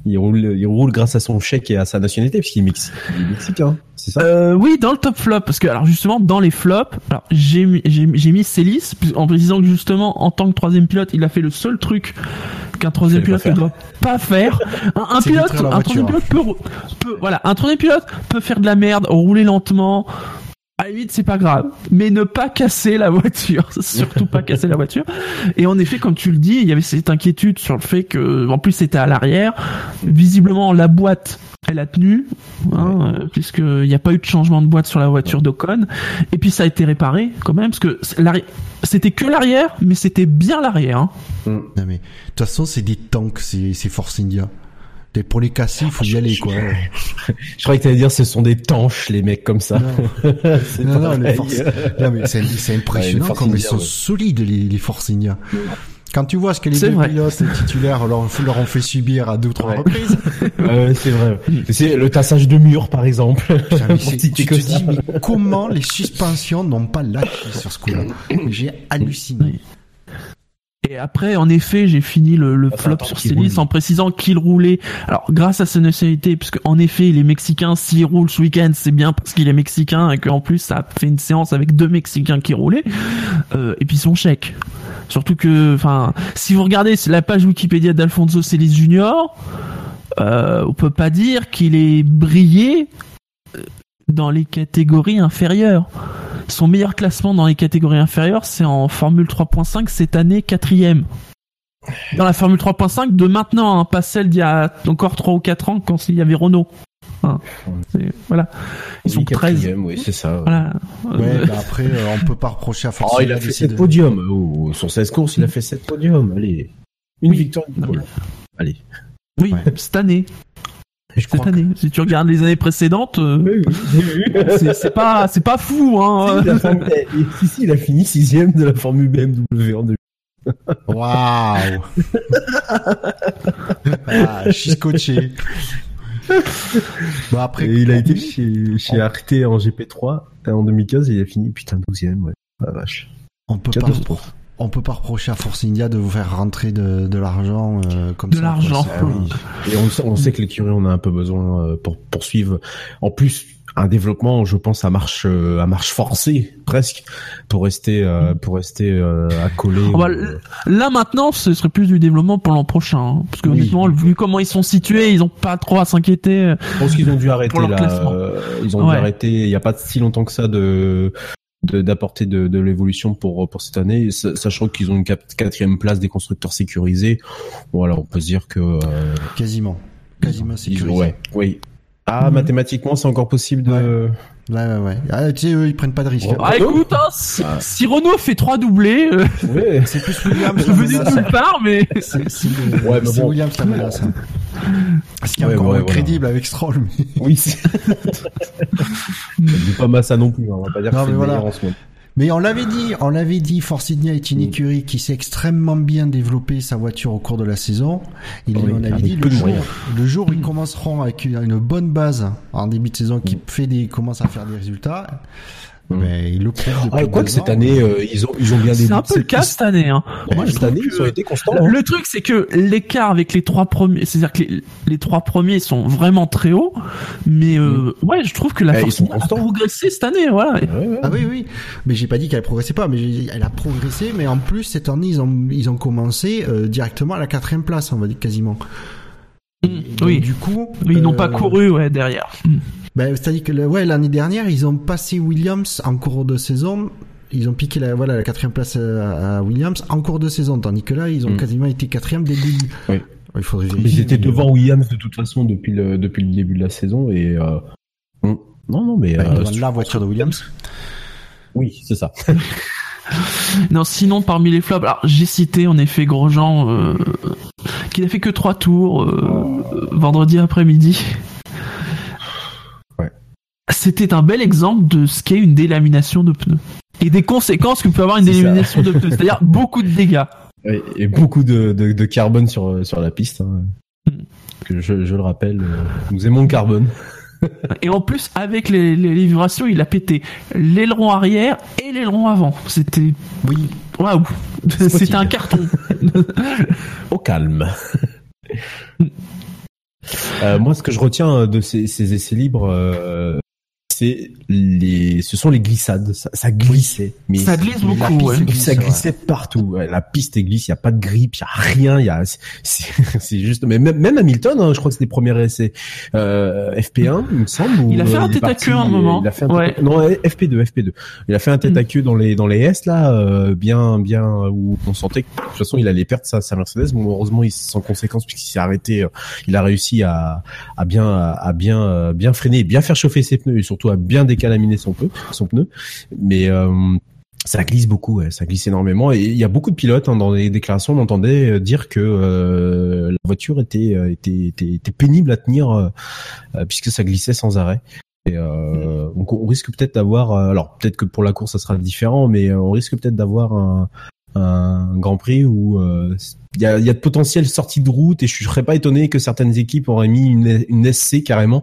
il roule, il roule grâce à son chèque et à sa nationalité, puisqu'il est, mexicain, c'est ça? Euh, Oui, dans le top flop, parce que alors justement dans les flops, alors j'ai mis, j'ai mis Célis en précisant que justement en tant que troisième pilote, il a fait le seul truc qu'un troisième pilote ne doit pas faire. Un, pilote, un troisième pilote peut, peut, voilà, un troisième pilote peut faire de la merde, rouler lentement, à la c'est pas grave, mais ne pas casser la voiture, surtout pas casser la voiture. Et en effet, comme tu le dis, il y avait cette inquiétude sur le fait que, en plus, c'était à l'arrière. Visiblement, la boîte, elle a tenu, hein, puisqu'il n'y a pas eu de changement de boîte sur la voiture d'Ocon. Et puis, ça a été réparé quand même, parce que c'était que l'arrière, mais c'était bien l'arrière. Hein. Mm. Non mais de toute façon, c'est des tanks, c'est Force India pour les casser, il faut y aller, quoi. Je croyais que t'allais dire ce sont des tanches, les mecs comme ça. Non, non, non, mais c'est impressionnant comme ils sont solides, les, les. Quand tu vois ce que les deux pilotes titulaires leur, leur, ont fait subir à deux ou trois reprises. c'est vrai. C'est le tassage de mur, par exemple. tu te dis, mais comment les suspensions n'ont pas lâché sur ce coup-là? J'ai halluciné. Et après, en effet, j'ai fini le, le flop sur Célis en précisant qu'il roulait. Alors, grâce à sa nationalité, puisque en effet, les Mexicains, s'ils roulent ce week-end, c'est bien parce qu'il est mexicain et qu'en plus, ça a fait une séance avec deux Mexicains qui roulaient. Euh, et puis son chèque. Surtout que, enfin, si vous regardez la page Wikipédia d'Alfonso Celis Junior, euh, on peut pas dire qu'il est brillé dans les catégories inférieures. Son meilleur classement dans les catégories inférieures, c'est en Formule 3.5 cette année quatrième. Dans la Formule 3.5 de maintenant, hein, pas celle d'il y a encore 3 ou 4 ans quand il y avait Renault. Hein, voilà. Ils sont 13. Oui, c'est ça. Voilà. Ouais, bah après, euh, on peut pas reprocher à force. Oh, il a fait 7 podiums. Oh, sur 16 courses, il a fait 7 podiums. Allez. Une victoire, une Allez. Oui, cette année. Cette année. Si tu regardes les années précédentes, euh, c'est pas, c'est pas fou, hein. Si, si, il a fini sixième de la Formule BMW en 2000. Waouh ah, Je suis scotché. Bon, après, il a été chez, chez Arte en GP3 en 2015 et il a fini putain 12ème, ouais. Ah, vache. On peut pas on peut pas reprocher à Force India de vous faire rentrer de, de l'argent euh, comme de ça. De l'argent. Et on, on sait que l'écurie on a un peu besoin euh, pour poursuivre. En plus, un développement, je pense, à marche euh, à marche forcée presque pour rester euh, pour rester euh, accolé. Ah bah, là maintenant, ce serait plus du développement pour l'an prochain, hein, parce que honnêtement, vu comment ils sont situés, ils ont pas trop à s'inquiéter. Je pense qu'ils ont dû arrêter là. ils ont dû arrêter. Il n'y a pas si longtemps que ça de d'apporter de, de, l'évolution pour pour cette année, sachant qu'ils ont une quatrième place des constructeurs sécurisés. Voilà, on peut se dire que euh, quasiment, quasiment sécurisé. Ouais, oui. Ah, mhm. mathématiquement, c'est encore possible de. Ouais, ouais, ouais. Ah, tu sais, eux, ils prennent pas de risques. Ah, écoute, hein, si, si Renault fait trois doublés, euh, Ouais. C'est plus Williams la venu de nulle part, mais C'est Ouais, bon. Williams la menace. hein. Ce qui est Ouais, encore ouais, moins voilà. crédible avec Stroll. Mais... Oui. c'est- Dis pas Massa non plus. hein, On va pas dire Non, que c'est voilà. en ce moment. Mais on l'avait dit, on l'avait dit, Force India est une écurie qui s'est extrêmement bien développé sa voiture au cours de la saison. Il, Oui, on avait dit le jour, le jour où ils commenceront avec une, une bonne base en début de saison qui fait des, commence à faire des résultats, Mm. Mais il le Ah, quoi que cette ans. année, euh, ils ont, ils ont bien c'est un peu le cas cette année. Hein. Ouais, Moi, cette année, que- ils ont été constants. Le, hein. le truc, c'est que l'écart avec les trois premiers, c'est-à-dire que les, les trois premiers sont vraiment très hauts, mais euh, ouais, je trouve que la Eh, ils Force a progressé cette année, voilà. Ouais, ouais. Ah oui, oui. Mais j'ai pas dit qu'elle progressait pas, mais j'ai- elle a progressé. Mais en plus, cette année, ils ont, ils ont commencé euh, directement à la quatrième place, on va dire quasiment. Mm, oui. Du coup, Oui, Ils n'ont euh, pas couru, ouais, derrière. Mm. Ben, c'est-à-dire que le- ouais, l'année dernière, ils ont passé Williams en cours de saison. Ils ont piqué la, voilà, la quatrième place euh, à Williams en cours de saison, tandis que là, ils ont Mm. quasiment été quatrième dès le début. Oui. Il faudrait Mais vérifier. Ils étaient devant Williams de toute façon depuis le, depuis le début de la saison et euh, on- non non mais Ben, euh, devant la voiture de Williams. oui c'est ça. Non, sinon parmi les flops, alors j'ai cité en effet Grosjean, euh, qui n'a fait que trois tours euh, vendredi après-midi. Ouais. C'était un bel exemple de ce qu'est une délamination de pneus et des conséquences que peut avoir une ça. délamination de pneus, c'est-à-dire beaucoup de dégâts. Et, et beaucoup de, de, de carbone sur sur la piste. hein. Mm. Que je, je le rappelle, euh, nous aimons le carbone. Et en plus, avec les, les, les vibrations, il a pété l'aileron arrière et l'aileron avant. C'était Oui. Waouh, c'était un carton. Au calme. Euh, moi, ce que je retiens de ces, ces essais libres, euh, c'est les, ce sont les glissades. Ça, ça glissait, mais Ça glisse la beaucoup. piste ouais. est glisse, ça ouais. glissait partout. Ouais, la piste est glisse, il y a pas de grippe, il y a rien, il y a c'est juste mais même, même Hamilton, hein, je crois que c'est les premiers essais euh, FP1, il me semble. Il a fait un tête à queue à un moment. Il a fait un Ouais. non FP2, FP2. Il a fait un tête à queue dans les dans les S là, euh, bien bien où on sentait que de toute façon il allait perdre sa, sa Mercedes. Bon heureusement il sans conséquence puisqu'il s'est arrêté, euh, il a réussi à à bien à, à bien euh, bien freiner, bien faire chauffer ses pneus et surtout bien décalaminer son pneu, son pneu. Mais euh, ça glisse beaucoup, ça glisse énormément. Et il y a beaucoup de pilotes hein, dans les déclarations, on entendait euh, dire que euh, la voiture était, était, était, pénible à tenir puisque ça glissait sans arrêt. Et donc on risque peut-être d'avoir, alors peut-être que pour la course ça sera différent, mais on risque peut-être d'avoir un, un Grand Prix où il y, a, y a de potentielles sorties de route et je serais pas étonné que certaines équipes auraient mis une, une SC carrément,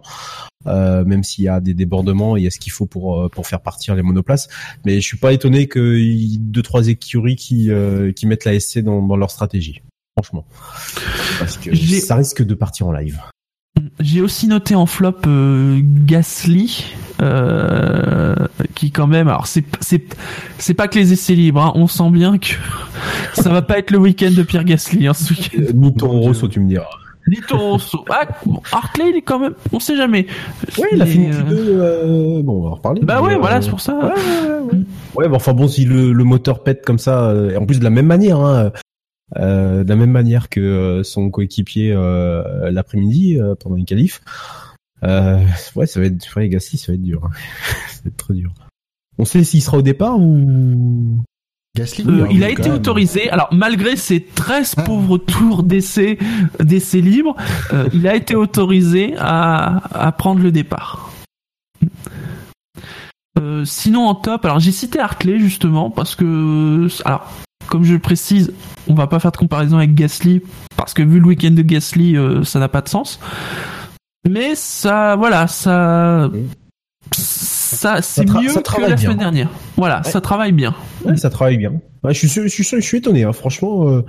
euh, même s'il y a des débordements, il y a ce qu'il faut pour euh, pour faire partir les monoplaces. Mais je suis pas étonné qu'il y ait deux trois écuries qui euh, qui mettent la SC dans, dans leur stratégie. Franchement, parce que ça risque de partir en live. J'ai aussi noté en flop euh, Gasly, euh, qui quand même, alors c'est c'est c'est pas que les essais libres, hein, on sent bien que ça va pas être le week-end de Pierre Gasly hein, ce week-end. Euh, Ni Toro Rosso, tu me diras. Ni Toro Rosso. Ah, Hartley, il est quand même, on sait jamais. Ouais, il a une euh, Q2. euh, bon, on va en reparler. Bah ouais, euh, voilà, c'est pour ça. Ouais, ouais, ouais, ouais. Ouais, bon, enfin bon, si le, le moteur pète comme ça, et en plus de la même manière, hein, de la même manière que euh, son coéquipier euh, l'après-midi euh, pendant les qualifs, euh, ouais, ça va être, ouais, Gasly, ça va être dur. hein. ça va être trop dur. On sait s'il sera au départ ou Gasly, Euh, oui, il a été même. autorisé. Alors malgré ses 13 Ah. pauvres tours d'essai d'essai libres, euh, il a été autorisé à, à prendre le départ. Euh, sinon en top, alors j'ai cité Hartley justement parce que alors comme je le précise, on va pas faire de comparaison avec Gasly parce que vu le week-end de Gasly, euh, ça n'a pas de sens. Mais ça, voilà, ça, ça, c'est mieux ça que la bien. semaine dernière. Voilà, ça travaille bien. Ouais, ça travaille bien. Ouais, je suis, je suis, je suis étonné. Hein. Franchement, euh,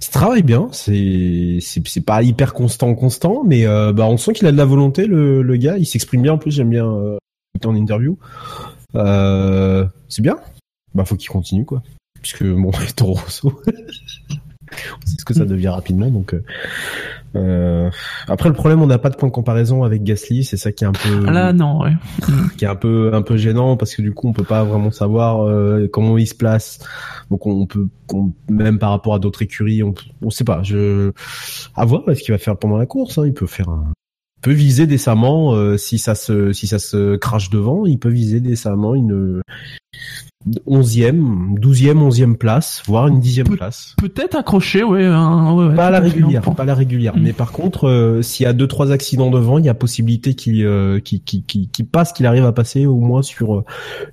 ça travaille bien. C'est, pas hyper constant, constant, mais euh, bah, on sent qu'il a de la volonté. Le, le gars, il s'exprime bien. En plus, j'aime bien en interview. C'est bien. Bah, faut qu'il continue, quoi. Puisque bon, Toro Rosso, on sait ce que ça devient rapidement. Donc, euh, euh, après, le problème, on n'a pas de point de comparaison avec Gasly. C'est ça qui est un peu Là, non, ouais. qui est un peu un peu gênant parce que du coup on peut pas vraiment savoir euh, comment il se place donc on, on peut on- même par rapport à d'autres écuries on on sait pas je à voir ce qu'il va faire pendant la course hein. il peut faire un il peut viser décemment euh, si ça se si ça se crache devant, il peut viser décemment une onzième, douzième, onzième place, voire une dixième place. Peut-être accroché, ouais, hein, ouais, ouais, Pas à la régulière, on- pas à la régulière. Mm. Mais par contre, euh, s'il y a deux trois accidents devant, il y a possibilité qu'il euh, passe, qu'il arrive à passer au moins sur euh,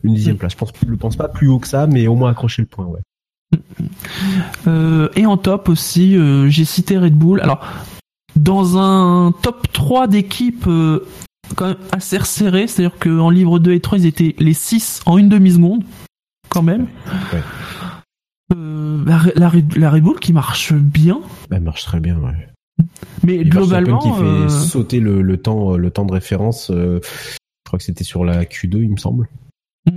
une dixième Mm. place. Je pense, je pense pas plus haut que ça, mais au moins accrocher le point. Ouais. Euh, et en top aussi, j'ai cité Red Bull. Alors, dans un top 3 d'équipes quand même assez resserré, c'est-à-dire qu'en livre 2 et 3, ils étaient les 6 en une demi-seconde, quand même. Ouais. Euh, la, la Red- la Red Bull qui marche bien, Elle marche très bien. Ouais. mais Et globalement, qui fait euh, sauter le, le temps, le temps de référence. euh, je crois que c'était sur la Q2, il me semble. Mm.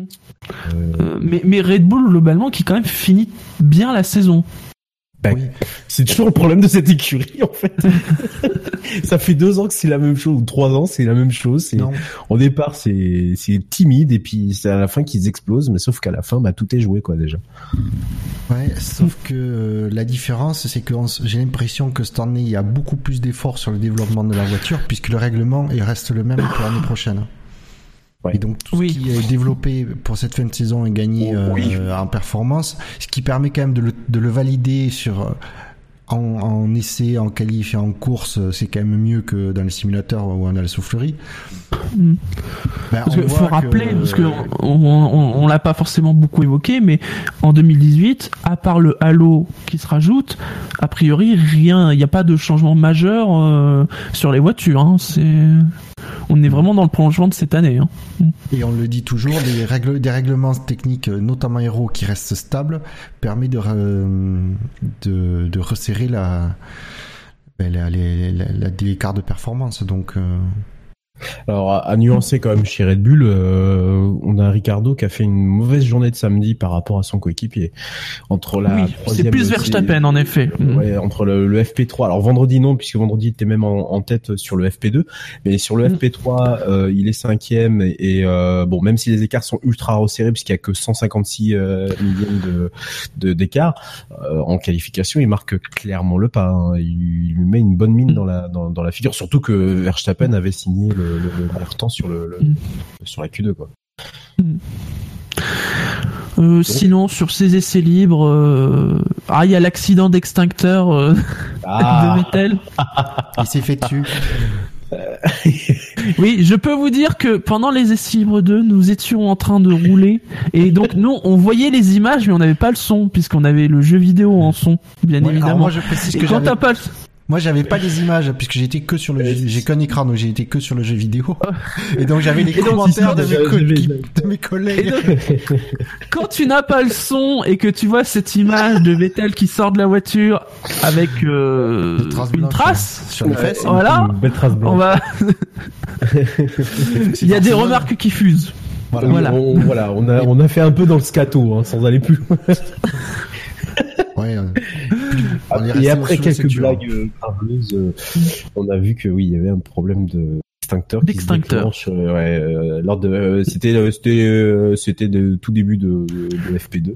Euh, euh, mais, mais Red Bull globalement qui quand même finit bien la saison. Oui. C'est toujours le problème de cette écurie en fait. ça fait deux ans que c'est la même chose, ou trois ans c'est la même chose. C'est au départ c'est c'est timide et puis c'est à la fin qu'ils explosent, mais sauf qu'à la fin bah tout est joué quoi déjà. Ouais, sauf que euh, la différence, c'est que on j'ai l'impression que cette année, il y a beaucoup plus d'efforts sur le développement de la voiture, puisque le règlement il reste le même pour l'année prochaine. Ouais. Et donc tout Oui. ce qui est développé pour cette fin de saison est gagné euh, Oui. en performance, ce qui permet quand même de le, de le valider sur euh, en, en essai, en qualif et en course, euh, c'est quand même mieux que dans les simulateurs où on a la soufflerie. Mm. Ben, Parce on qu'il faut que- rappeler, parce que on, on, on l'a pas forcément beaucoup évoqué, mais en 2018, à part le Halo qui se rajoute, a priori rien, il n'y a pas de changement majeur euh, sur les voitures. Hein, c'est, on est vraiment dans le prolongement de cette année. Hein. Et on le dit toujours, des, règlements techniques, euh, notamment Hero, qui restent stables, permet de, re- de, resserrer la, ben, la- l'écart de performance. Donc, euh, Alors à, à nuancer quand même chez Red Bull, euh, on a un Ricardo qui a fait une mauvaise journée de samedi par rapport à son coéquipier. Entre la oui, c'est plus Verstappen en effet. Mm. Ouais, entre le, le FP3. Alors vendredi non, puisque vendredi il était même en, en tête sur le FP2, mais sur le Mm. FP3 euh, il est cinquième et, et, euh, bon même si les écarts sont ultra resserrés puisqu'il y a que 156 euh, millièmes de de- d'écart euh, en qualification, il marque clairement le pas. hein. Il, il lui met une bonne mine Mm. dans la dans, dans la figure, surtout que Verstappen avait signé le, le, le temps sur le, le- Mm. sur la Q2 quoi. Euh, sinon, sur ces essais libres, euh, ah, il y a l'accident d'extincteur euh, de Vettel. il s'est fait dessus. Oui, je peux vous dire que pendant les essais libres 2, nous étions en train de rouler et donc nous on voyait les images mais on n'avait pas le son puisqu'on avait le jeu vidéo en son, bien Ouais, évidemment. moi, je précise Et que quand t'as pas le... moi, j'avais pas les images, puisque j'étais que sur le, j'ai qu'un écran, donc j'ai été que sur le jeu vidéo. Et donc, j'avais les commentaires de mes, co- j'avais- qui- de mes Et collègues. donc, quand tu n'as pas le son et que tu vois cette image de Vettel qui sort de la voiture avec euh, une trace, sur les fesses. Voilà. Une belle trace blanche. on va... il y a des remarques qui fusent. Voilà. On, voilà, on a, on a fait un peu dans le scato, hein, sans aller plus loin. Ouais, euh, est Et après quelques blagues euh, euh, on a vu que oui, il y avait un problème de extincteur qui se D'extincteur. déclenche, euh, ouais, euh, lors de euh, c'était euh, c'était euh, c'était de tout début de, de FP2.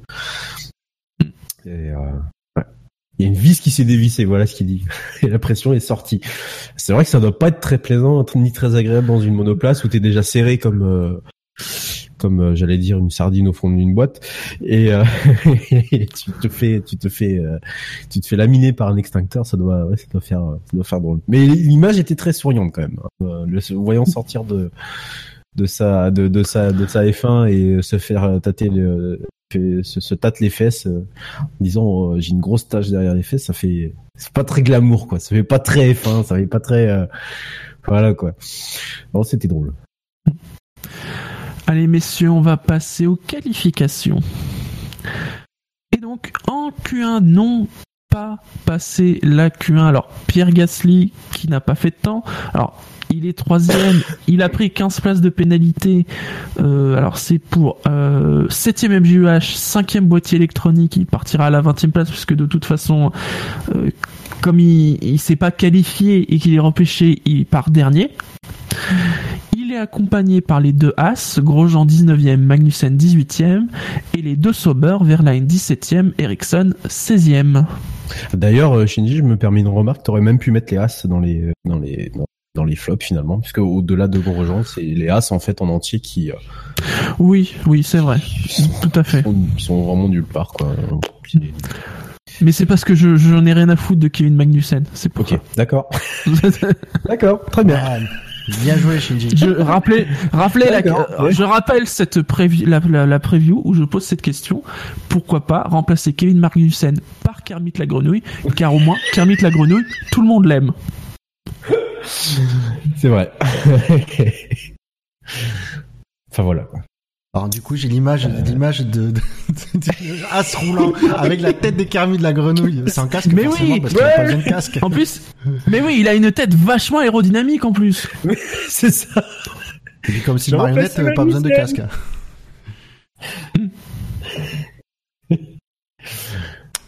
Et, euh, ouais. Il y a une vis qui s'est dévissée, voilà ce qu'il dit. Et la pression est sortie. C'est vrai que ça doit pas être très plaisant ni très agréable dans une monoplace où t'es déjà serré comme euh, comme euh, j'allais dire une sardine au fond d'une boîte. Et, euh, tu te fais tu te fais euh, tu te fais laminer par un extincteur ça doit ça doit faire ça doit faire drôle. Mais l'image était très souriante quand même hein. Le voyant sortir de de sa de, de de sa F1 et se faire tâter le se, se les fesses en disant j'ai une grosse tache derrière les fesses ça fait c'est pas très glamour quoi. Ça fait pas très F1 ça fait pas très voilà quoi. Bon c'était drôle Allez messieurs, on va passer aux qualifications. Et donc en Q1, non pas passé la Q1. Alors Pierre Gasly qui n'a pas fait de temps. Alors il est troisième, il a pris 15 places de pénalité. Euh, alors c'est pour euh, 7ème MJUH, 5ème boîtier électronique, il partira à la 20ème place puisque de toute façon, euh, comme il, il s'est pas qualifié et qu'il est repêché, il part dernier. Il est accompagné par les deux As, Grosjean 19e, Magnussen 18e, et les deux Sauber, Verlaine 17e, Ericsson 16e. D'ailleurs, euh, Shinji, je me permets une remarque, t'aurais même pu mettre les As dans les dans les dans dans les flops finalement, puisque au-delà de Grosjean, c'est les As en fait en entier qui, euh, Oui, oui, c'est vrai. Tout à fait. sont, sont vraiment nulle part quoi. C'est- Mais c'est parce que je j'en ai rien à foutre de Kevin Magnussen. C'est pour Ok, d'accord, ça. d'accord, très bien. Ah, bien joué, Shinji. je rappelais, rappelez la, D'accord, euh, ouais. je rappelle cette preview, la, la, la preview où je pose cette question. Pourquoi pas remplacer Kevin Magnussen par Kermit la grenouille, car au moins Kermit la grenouille, tout le monde l'aime. C'est vrai. enfin voilà. quoi. Alors du coup, j'ai l'image, l'image de, de, de, de As roulant avec la tête des Kermit de la grenouille sans casque. Mais oui, parce qu'il a ouais. pas besoin de casque. En plus, mais oui, il a une tête vachement aérodynamique en plus. c'est ça. Et puis comme si une marionnette, euh, pas besoin de casque.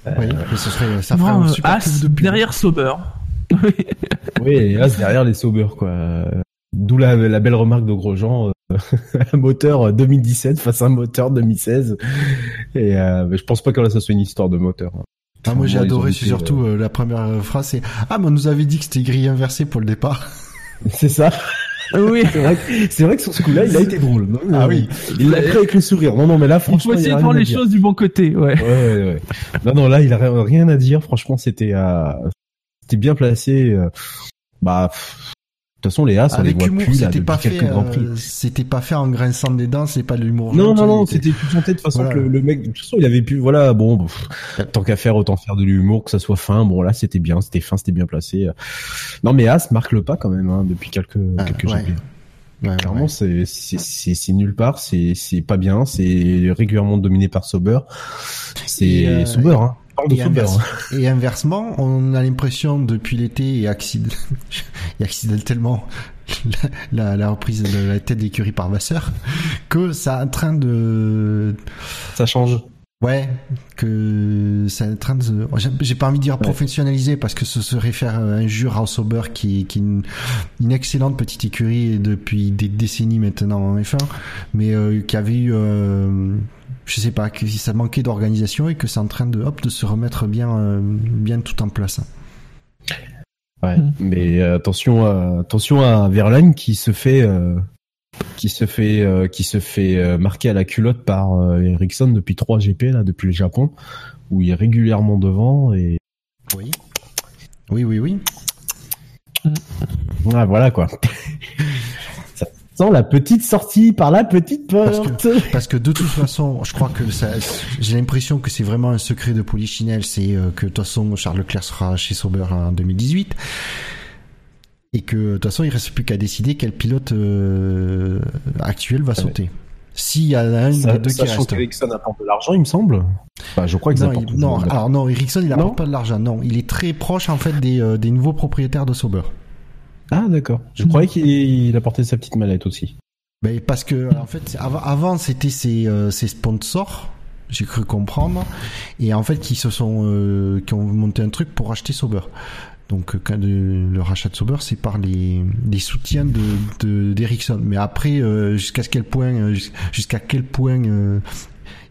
Oui, mais ce serait, ça ferait Non, un euh, super As de derrière Sauber. Oui, et As derrière les Sauber quoi. D'où la, la belle remarque de Grosjean, euh, un moteur 2017 face à un moteur 2016. Et euh, mais je pense pas que là ça soit une histoire de moteur. hein. Ah, moi j'ai adoré, été, c'est surtout euh, la première euh, phrase, c'est ah mais on nous avait dit que c'était grille inversée pour le départ. C'est ça. Oui. C'est vrai, que- c'est vrai que sur ce coup-là, il a été drôle. Non, Ah oui. Il l'a pris avec le sourire. Non, non, mais là, Il faut franchement, il essayer a de à les dire. choses du bon côté, ouais. Ouais, ouais, ouais. Non, non, là, il a rien à dire. Franchement, c'était, euh, c'était bien placé. euh, Bah, pff, toute façon, les As, on les Avec voit humour, plus là depuis pas fait, quelques grands prix. euh, c'était pas fait en grinçant des dents, c'est pas de l'humour. Non, non, non, c'était tout tenté de façon Voilà. que le, le mec, de toute façon, il avait pu, voilà, bon, pff, tant qu'à faire, autant faire de l'humour, que ça soit fin. Bon, là, c'était bien, c'était fin, c'était bien placé. Non, mais As marque le pas quand même, hein, depuis quelques, Ah, quelques ouais. Ouais, Clairement, ouais. c'est nulle part, c'est c'est pas bien, c'est régulièrement dominé par Sauber. C'est euh, Sauber, hein. Et, Sauber. inverse- hein. et inversement, on a l'impression depuis l'été et, accident... et accidentellement la, la, la reprise de la tête d'écurie par Vasseur que ça est en train de Ça change. ouais que ça est en train de j'ai- j'ai pas envie de dire professionnaliser parce que ce serait faire injure à Sauber qui, qui est une, une excellente petite écurie depuis des décennies maintenant en F1 mais euh, qui avait eu euh, je sais pas que ça manquait d'organisation et que c'est en train de hop de se remettre bien euh, bien tout en place. Ouais. Mm. Mais euh, attention, à, attention à Verlaine qui se fait, euh, qui se fait, euh, qui se fait marquer à la culotte par euh, Ericsson depuis 3 GP là, depuis le Japon, où il est régulièrement devant et Oui. Oui oui oui. ouais, voilà quoi. La petite sortie par la petite Parce porte. Parce que de toute façon, je crois que ça, j'ai l'impression que c'est vraiment un secret de Polichinelle, c'est euh, que de toute façon Charles Leclerc sera chez Sauber en 2018 et que de toute façon il reste plus qu'à décider quel pilote euh, actuel va ouais. sauter. S'il y en a un Ça- des deux qui reste. qu'Ericsson apporte de l'argent, il me semble. Enfin, je crois qu'ils Non, apportent il- non, alors non, Ericsson il apporte pas de l'argent. Non, il est très proche en fait des, euh, des nouveaux propriétaires de Sauber. Ah d'accord. Je croyais qu'il il apportait sa petite mallette aussi. Ben, parce que en fait avant, c'était ses, euh, ses sponsors j'ai cru comprendre et en fait qui se sont euh, qui ont monté un truc pour acheter Sauber donc euh, quand le, le rachat de Sauber c'est par les, les soutiens de de- d'Ericsson mais après euh, jusqu'à quel point jus- jusqu'à quel point euh,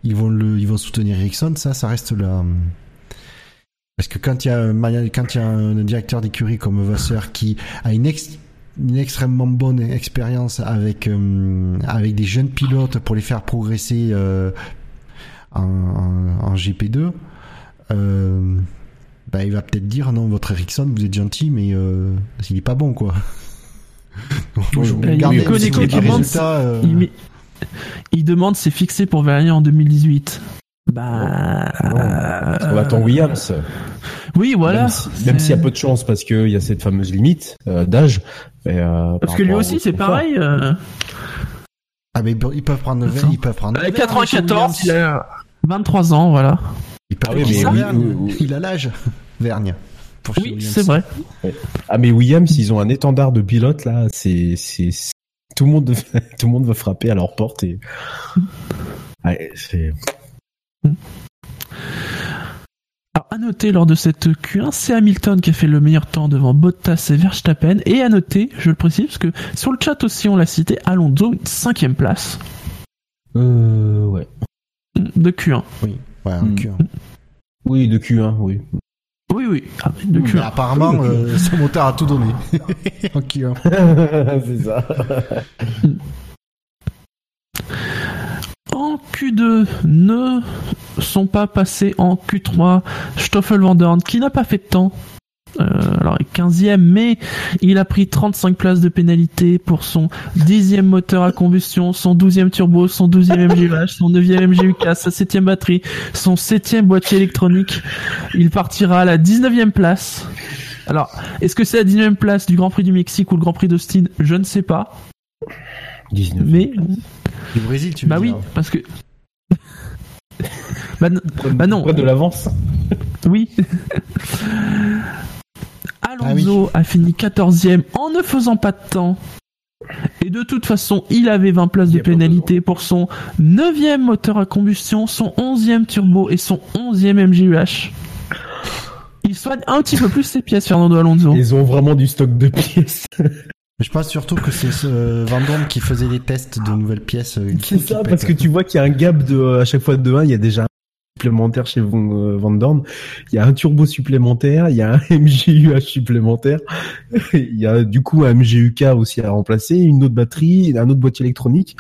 ils vont le ils vont soutenir Ericsson ça ça reste là parce que quand il y a un, quand il y a un directeur d'écurie comme Vasseur qui a une ex- une extrêmement bonne expérience avec euh, avec des jeunes pilotes pour les faire progresser euh, en, en, en GP2 euh, bah, il va peut-être dire non votre Ericsson vous êtes gentil mais euh, il est pas bon quoi. Donc, je- il si demande- Il, demande c'est fixé pour Verlaine en 2018. Bah. On attend Williams. Oui, voilà. Même si- s'il y a peu de chance parce qu'il y a cette fameuse limite euh, d'âge. euh, Parce par que lui aussi, au c'est pareil. euh, ah mais ils peuvent prendre ils peuvent prendre avec Vergne chez 94, Williams. il a 23 ans, voilà. Il peut Ah oui, prendre mais oui, Vergne. oui, oui. il a l'âge Vergne pour Oui, c'est vrai. Ah mais Williams, ils ont un étendard de pilote là. C'est c'est c'est- tout le monde tout le monde veut frapper à leur porte et Ouais, c'est Alors, à noter lors de cette Q1, c'est Hamilton qui a fait le meilleur temps devant Bottas et Verstappen. Et à noter, je le précise, parce que sur le chat aussi on l'a cité, Alonso, une cinquième place euh, ouais. de Q1. oui ouais, un Hmm. cul, hein. Oui, de Q1, oui. Oui, oui. Ah, de Mais cuir. apparemment, euh, ce moteur a tout donné. Ok, hein. c'est ça. En Q2 ne sont pas passés en Q3 Stoffel Van Dorn qui n'a pas fait de temps. Euh, alors il est 15e mais il a pris 35 places de pénalité pour son 10e moteur à combustion, son 12e turbo, son 12e MGUH, son 9e MGUK, sa 7e batterie, son 7e boîtier électronique. Il partira à la 19e place. Alors, est-ce que c'est la 19e place du Grand Prix du Mexique ou le Grand Prix d'Austin? Je ne sais pas. 19. Mais Du Brésil, tu veux bah oui, parce que bah, bah non, Près de l'avance. oui. Alonso a fini 14e en ne faisant pas de temps. Et de toute façon, il avait 20 places de pénalité pour son 9e moteur à combustion, son 11e turbo et son 11e MGUH. Il soigne un petit peu plus ses pièces, Fernando Alonso. Ils ont vraiment du stock de pièces. Je pense surtout que c'est ce Dorn qui faisait les tests de nouvelles pièces. euh, C'est ça, parce que tu vois qu'il y a un gap de, euh, à chaque fois de 1, il y a déjà un supplémentaire chez Van, euh, Dorn. Il y a un turbo supplémentaire, il y a un MGUH supplémentaire, il y a du coup un MGUK aussi à remplacer, une autre batterie, un autre boîtier électronique.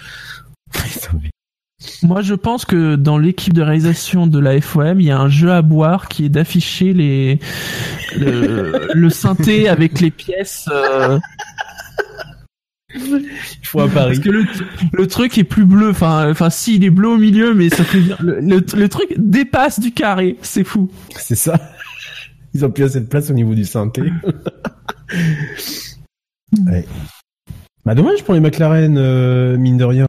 Moi, je pense que dans l'équipe de réalisation de la FOM, il y a un jeu à boire qui est d'afficher les le, le synthé avec les pièces. euh, Il faut un pari. parce que le, le truc est plus bleu. Enfin, enfin, si il est bleu au milieu, mais ça fait le, le, le truc dépasse du carré. C'est fou. C'est ça. Ils ont plus assez de place au niveau du synthé. ouais. Bah dommage pour les McLaren, euh, mine de rien.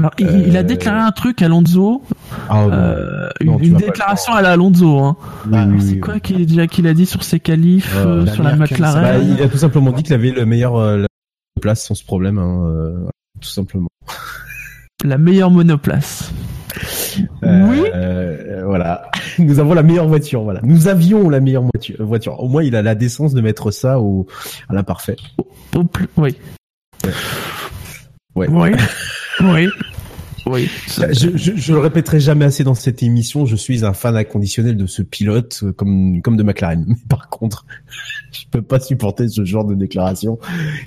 Alors, il, il a Euh, déclaré un truc, Alonso, Ah, euh, Non, une, déclaration à la Alonso. Hein. Oui, oui, C'est oui. quoi qu'il déjà qu'il a dit sur ses qualifs, Euh, sur la McLaren Bah, il a tout simplement dit qu'il avait le meilleur la place sans ce problème, hein, tout simplement. La meilleure monoplace. Euh, Oui. euh, voilà. Nous avons la meilleure voiture. Voilà. Nous avions la meilleure voiture. Au moins, il a la décence de mettre ça au à l'imparfait. Oui. Ouais. Oui. Oui. Oui. Je, je, je le répéterai jamais assez dans cette émission. Je suis un fan inconditionnel de ce pilote, euh, comme comme de McLaren. Mais par contre, je peux pas supporter ce genre de déclaration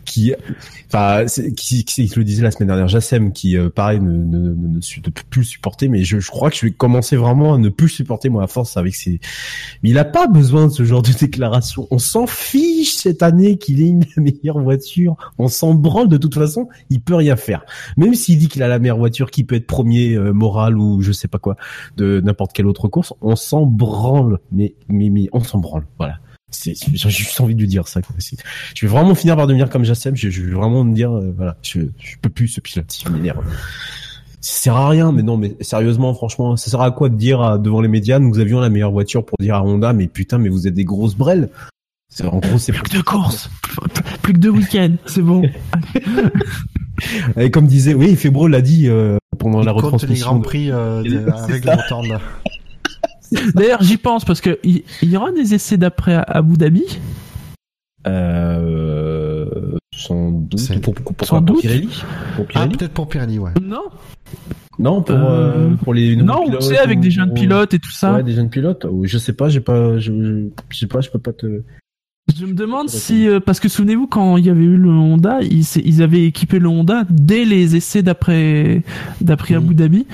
qui, enfin, qui, qui, qui le disait la semaine dernière, Jassem, qui euh, pareil ne ne, ne, ne, peut plus supporter. Mais je, je crois que je vais commencer vraiment à ne plus supporter moi à force avec ses. Mais il a pas besoin de ce genre de déclaration. On s'en fiche cette année qu'il ait une meilleure voiture. On s'en branle de toute façon. Il peut rien faire. Même s'il dit qu'il a la meilleure voiture, qu'il peut être premier euh, moral ou je sais pas quoi de n'importe quelle autre course, on s'en branle. Mais mais mais on s'en branle. Voilà. C'est, j'ai juste envie de lui dire ça. quoi. Je vais vraiment finir par devenir comme Jassem. Je, je vais vraiment me dire, euh, voilà, je, je peux plus ce pilote. Il m'énerve. Ça sert à rien, mais non, mais sérieusement, franchement, ça sert à quoi de dire à- devant les médias, nous avions la meilleure voiture pour dire à Honda, mais putain, mais vous êtes des grosses brelles. C'est, en gros, c'est Plus que deux courses. Plus que deux week-ends. C'est bon. Et comme disait, oui, Febro l'a dit euh, pendant Il la compte les retransmission. grands prix euh, de- avec le. D'ailleurs, j'y pense parce que il y aura des essais d'après à Abu Dhabi? Euh, sans doute. C'est- Pour, pour, pour, Sans pour doute. Pirelli? Pour Ah, peut-être pour Pirelli, ouais. Non. Non, pour, Euh, euh, pour les nouveaux Non, pilotes c'est avec des jeunes pilotes et tout ça. Ouais, des jeunes pilotes. Ou Je sais pas, j'ai pas, je, je, je sais pas, je peux pas te. Je me demande si euh, parce que souvenez-vous quand il y avait eu le Honda, ils, ils avaient équipé le Honda dès les essais d'après d'après Oui. Abu Dhabi.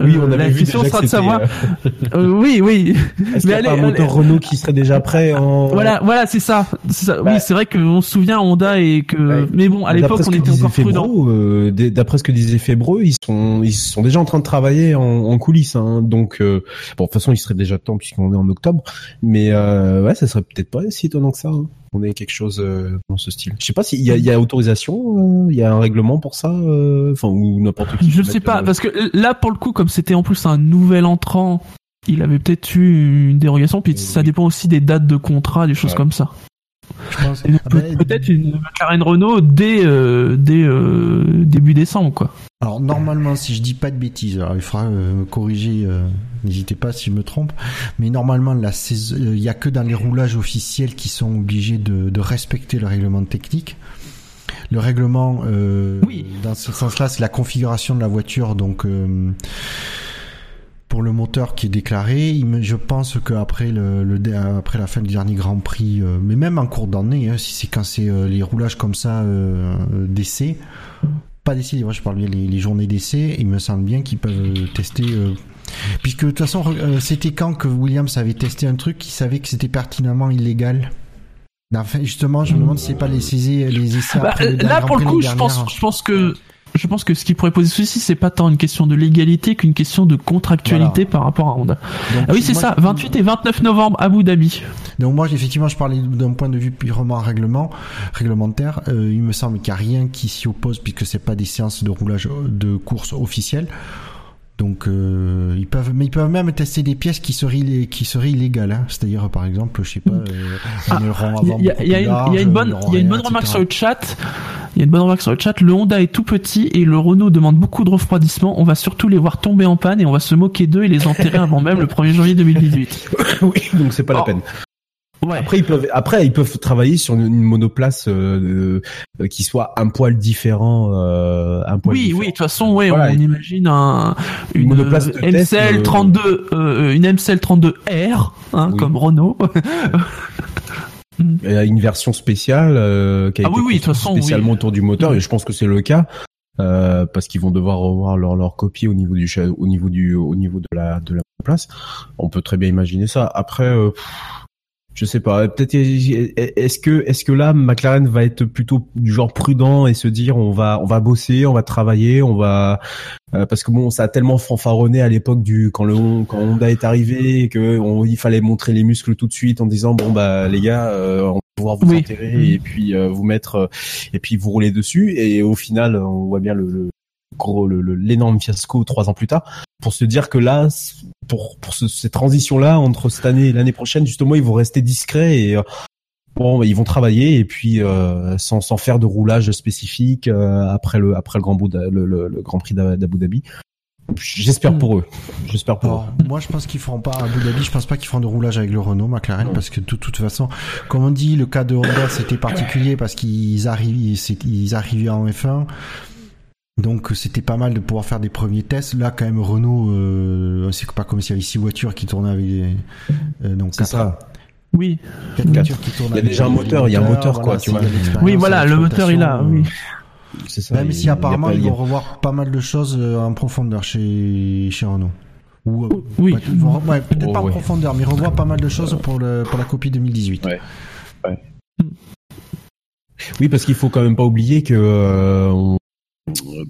Oui, Euh, on avait la vu question déjà sera de savoir. euh, Euh, oui, oui. Est-ce qu'il y a Mais pas allez, un moteur allez. Renault qui serait déjà prêt en Voilà, voilà, c'est ça. Ça. Bah. oui, c'est vrai qu'on se souvient Honda et que. Ouais. Mais bon, à l'époque, on était encore prudent. Euh, D'après ce que disait Febro, ils sont ils sont déjà en train de travailler en, en coulisses. Hein, donc euh, bon, de toute façon, il serait déjà temps puisqu'on est en octobre. Mais euh, ouais, ça serait peut-être pas si étonnant que ça. Hein. On ait quelque chose euh, dans ce style. Je sais pas s'il y y a autorisation, euh, il y a un règlement pour ça, euh, enfin ou n'importe qui. Je sais pas, parce que là, pour le coup, comme c'était en plus un nouvel entrant, il avait peut-être eu une dérogation, puis Oui. ça dépend aussi des dates de contrat, des choses Ouais. comme ça. Je pense. Et Ah peut- peut-être une McLaren Renault dès, euh, dès euh, début décembre, quoi. Alors normalement, si je dis pas de bêtises, alors il faudra euh, me corriger. euh, N'hésitez pas si je me trompe. Mais normalement, la saison, euh, il y a que dans les roulages officiels qui sont obligés de, de respecter le règlement technique. Le règlement, euh, Oui. dans ce sens-là, c'est la configuration de la voiture. Donc, euh, pour le moteur qui est déclaré. Je pense qu'après le, le dé- après la fin du dernier Grand Prix, euh, mais même en cours d'année, hein, si c'est quand c'est euh, les roulages comme ça euh, d'essai, pas d'essai, je parle bien les, les journées d'essai, il me semble bien qu'ils peuvent euh, tester. euh, puisque de toute façon, euh, c'était quand que Williams avait testé un truc qui savait que c'était pertinemment illégal? Enfin, justement, je me demande si c'est pas les essais, les essais Bah, après le là, pour le coup, pense, je pense que, je pense que ce qui pourrait poser souci, c'est pas tant une question de légalité qu'une question de contractualité par rapport à Honda. Donc, Ah oui, c'est ça, je- 28 et 29 novembre, Abu Dhabi. Donc moi, effectivement, je parlais d'un point de vue purement règlement, réglementaire. Euh, il me semble qu'il n'y a rien qui s'y oppose puisque c'est pas des séances de roulage euh, de course officielles. Donc euh, ils peuvent, mais ils peuvent même tester des pièces qui seraient illé- qui seraient illégales. Hein. C'est-à-dire, par exemple, je sais pas, euh, Ah, Il y a, y y une, large, il y a une bonne, aileron il y a une bonne remarque etc. sur le chat. Il y a une bonne remarque sur le chat. Le Honda est tout petit et le Renault demande beaucoup de refroidissement. On va surtout les voir tomber en panne et on va se moquer d'eux et les enterrer avant même le 1er janvier 2018. oui, donc c'est pas la Oh. peine. Ouais. Après ils peuvent après ils peuvent travailler sur une, une monoplace euh, euh, qui soit un poil différent euh, un poil Oui, différent. oui, de toute façon, ouais, Voilà. on imagine un, une monoplace de test, MCL euh, 32, euh, une MCL 32R, hein, Oui. comme Renault. A une version spéciale euh, qui a Ah été oui, façon, spécialement oui. autour du moteur et je pense que c'est le cas euh, parce qu'ils vont devoir revoir leur leur copie au niveau du au niveau du au niveau de la de la place. On peut très bien imaginer ça. Après euh, pff, je sais pas, peut-être est-ce que est-ce que là McLaren va être plutôt du genre prudent et se dire on va on va bosser, on va travailler, on va euh, parce que bon ça a tellement fanfaronné à l'époque du quand le quand Honda est arrivé que on, il fallait montrer les muscles tout de suite en disant bon bah les gars euh, on va pouvoir vous Oui. enterrer Mhm. et puis euh, vous mettre euh, et puis vous rouler dessus et au final on voit bien le, le gros l'énorme fiasco trois ans plus tard pour se dire que là pour pour ce- cette transition là entre cette année et l'année prochaine justement ils vont rester discrets et euh, Bon, ils vont travailler et puis euh, sans, sans faire de roulage spécifique euh, après le après le grand le, le, le Grand Prix d'A- d'Abu Dhabi. J'espère pour eux. J'espère pour Alors, moi, je pense qu'ils feront pas à Abu Dhabi. Je pense pas qu'ils feront de roulage avec le Renault McLaren parce que de toute façon, comme on dit, le cas de Honda c'était particulier parce qu'ils arrivent, c'est- ils arrivaient en F1. Donc c'était pas mal de pouvoir faire des premiers tests. Là, quand même, Renault, euh, c'est pas comme s'il y avait six voitures qui tournaient avec des, euh, donc. C'est ça. Oui. quatre Quatre. voitures qui tournent Il y a déjà un moteur, il y a un moteur, quoi, tu vois. Oui, voilà, le moteur, il a, oui. euh, C'est ça. Même Il- si apparemment pas- ils vont revoir pas mal de choses euh, en profondeur chez chez Renault. Ou, euh, Oui. ouais, peut-être Oh, pas en ouais. profondeur, mais ils revoient pas mal de choses pour le pour la copie 2018. Ouais. Oui, parce qu'il faut quand même pas oublier que euh, on-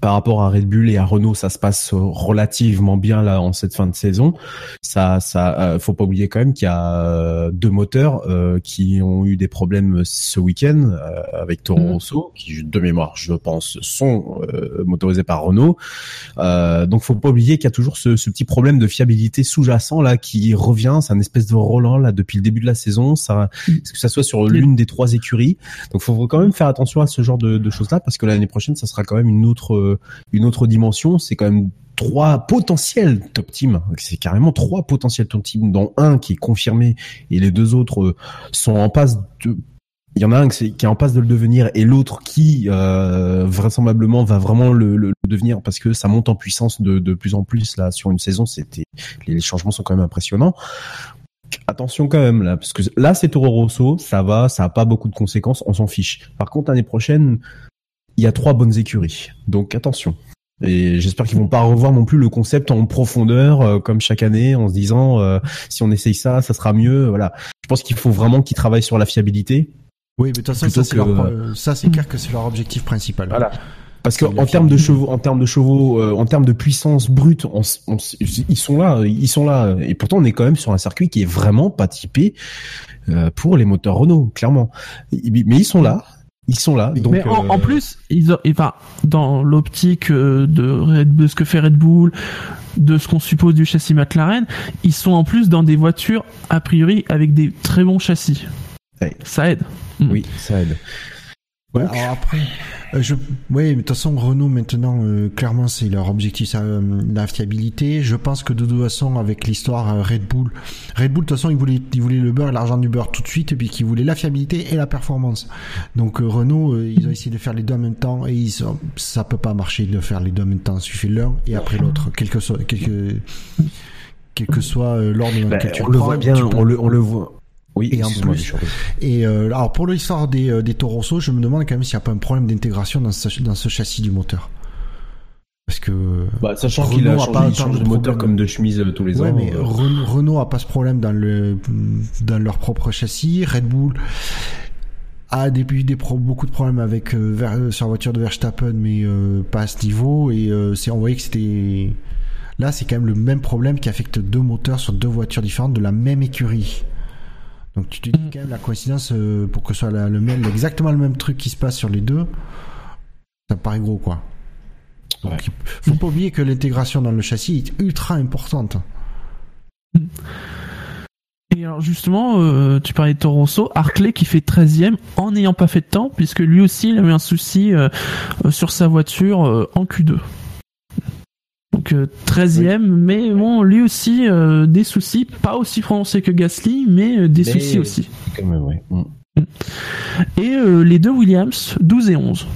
par rapport à Red Bull et à Renault, ça se passe relativement bien là en cette fin de saison. Ça, ça, euh, faut pas oublier quand même qu'il y a euh, deux moteurs euh, qui ont eu des problèmes ce week-end euh, avec Toro Mhm. Rosso, qui de mémoire, je pense, sont euh, motorisés par Renault. Euh, donc, faut pas oublier qu'il y a toujours ce, ce petit problème de fiabilité sous-jacent là qui revient. C'est un espèce de Roland là depuis le début de la saison. Ça, que ça soit sur l'une des trois écuries? Donc, faut quand même faire attention à ce genre de, de choses là parce que l'année prochaine, ça sera quand même une autre, euh, une autre dimension. C'est quand même trois potentiels top teams. C'est carrément trois potentiels top teams, dont un qui est confirmé et les deux autres euh, sont en passe de il y en a un qui est en passe de le devenir et l'autre qui euh, vraisemblablement va vraiment le, le- le devenir parce que ça monte en puissance de, de plus en plus là sur une saison. C'était les changements sont quand même impressionnants. Attention quand même là parce que là c'est Toro Rosso, ça va, ça a pas beaucoup de conséquences, on s'en fiche. Par contre l'année prochaine, il y a trois bonnes écuries, donc attention. Et j'espère qu'ils vont pas revoir non plus le concept en profondeur euh, comme chaque année en se disant euh, si on essaye ça, ça sera mieux. Voilà. Je pense qu'il faut vraiment qu'ils travaillent sur la fiabilité Oui, mais de toute façon, ça c'est que- leur- ça, c'est clair que c'est leur objectif principal. Voilà. Parce que C'est la en termes de chevaux, en termes de chevaux, euh, en termes de puissance brute, on on ils sont là, ils sont là. Et pourtant, on est quand même sur un circuit qui est vraiment pas typé euh, pour les moteurs Renault, clairement. Mais ils sont là, ils sont là. Donc, mais en, euh, en plus, ils ont, enfin, dans l'optique euh, de, Red- de ce que fait Red Bull, de ce qu'on suppose du châssis McLaren, ils sont en plus dans des voitures a priori avec des très bons châssis. Ouais. Ça aide. oui, ça aide. Ouais, alors après, euh, je, oui, mais de toute façon, Renault maintenant, euh, clairement, c'est leur objectif, euh, la fiabilité. Je pense que de toute façon, avec l'histoire euh, Red Bull, Red Bull, de toute façon, ils voulaient, ils voulaient le beurre et l'argent du beurre tout de suite, et puis qu'ils voulaient la fiabilité et la performance. Donc euh, Renault, euh, ils ont essayé de faire les deux en même temps, et ils ça peut pas marcher de faire les deux en même temps. Il suffit l'un et après l'autre, quelque chose, quelque quel que soit euh, l'ordre dans Bah, lequel tu on le prends, voit bien, on le, on le voit. Oui, Et en plus-. Et euh, alors pour l'histoire des, euh, des Torosso, je me demande quand même s'il n'y a pas un problème d'intégration dans ce, dans ce châssis du moteur. Parce que Bah, sachant Renault qu'il a a changé, pas il change de de moteur comme de chemise euh, tous les ouais, ans. mais euh, Ren- Renault a pas ce problème dans le dans leur propre châssis. Red Bull a eu des pro- beaucoup de problèmes avec euh, Ver- euh, sur la voiture de Verstappen, mais euh, pas à ce niveau. Et euh, c'est on voyait que c'était là, c'est quand même le même problème qui affecte deux moteurs sur deux voitures différentes de la même écurie. Donc tu te dis Mm. quand même la coïncidence euh, pour que ce soit la- le même, exactement le même truc qui se passe sur les deux, ça me paraît gros quoi. Donc, Ouais. faut pas oublier que l'intégration dans le châssis est ultra importante. Et alors justement, euh, tu parlais de Toro Rosso, Hartley qui fait 13ème en n'ayant pas fait de temps, puisque lui aussi il a eu un souci euh, sur sa voiture en Q2. Donc euh, 13ème, mais bon, lui aussi euh, des soucis, pas aussi prononcés que Gasly, mais euh, des Mais- soucis aussi. quand même, ouais. Mm. Et euh, les deux Williams, 12 et 11.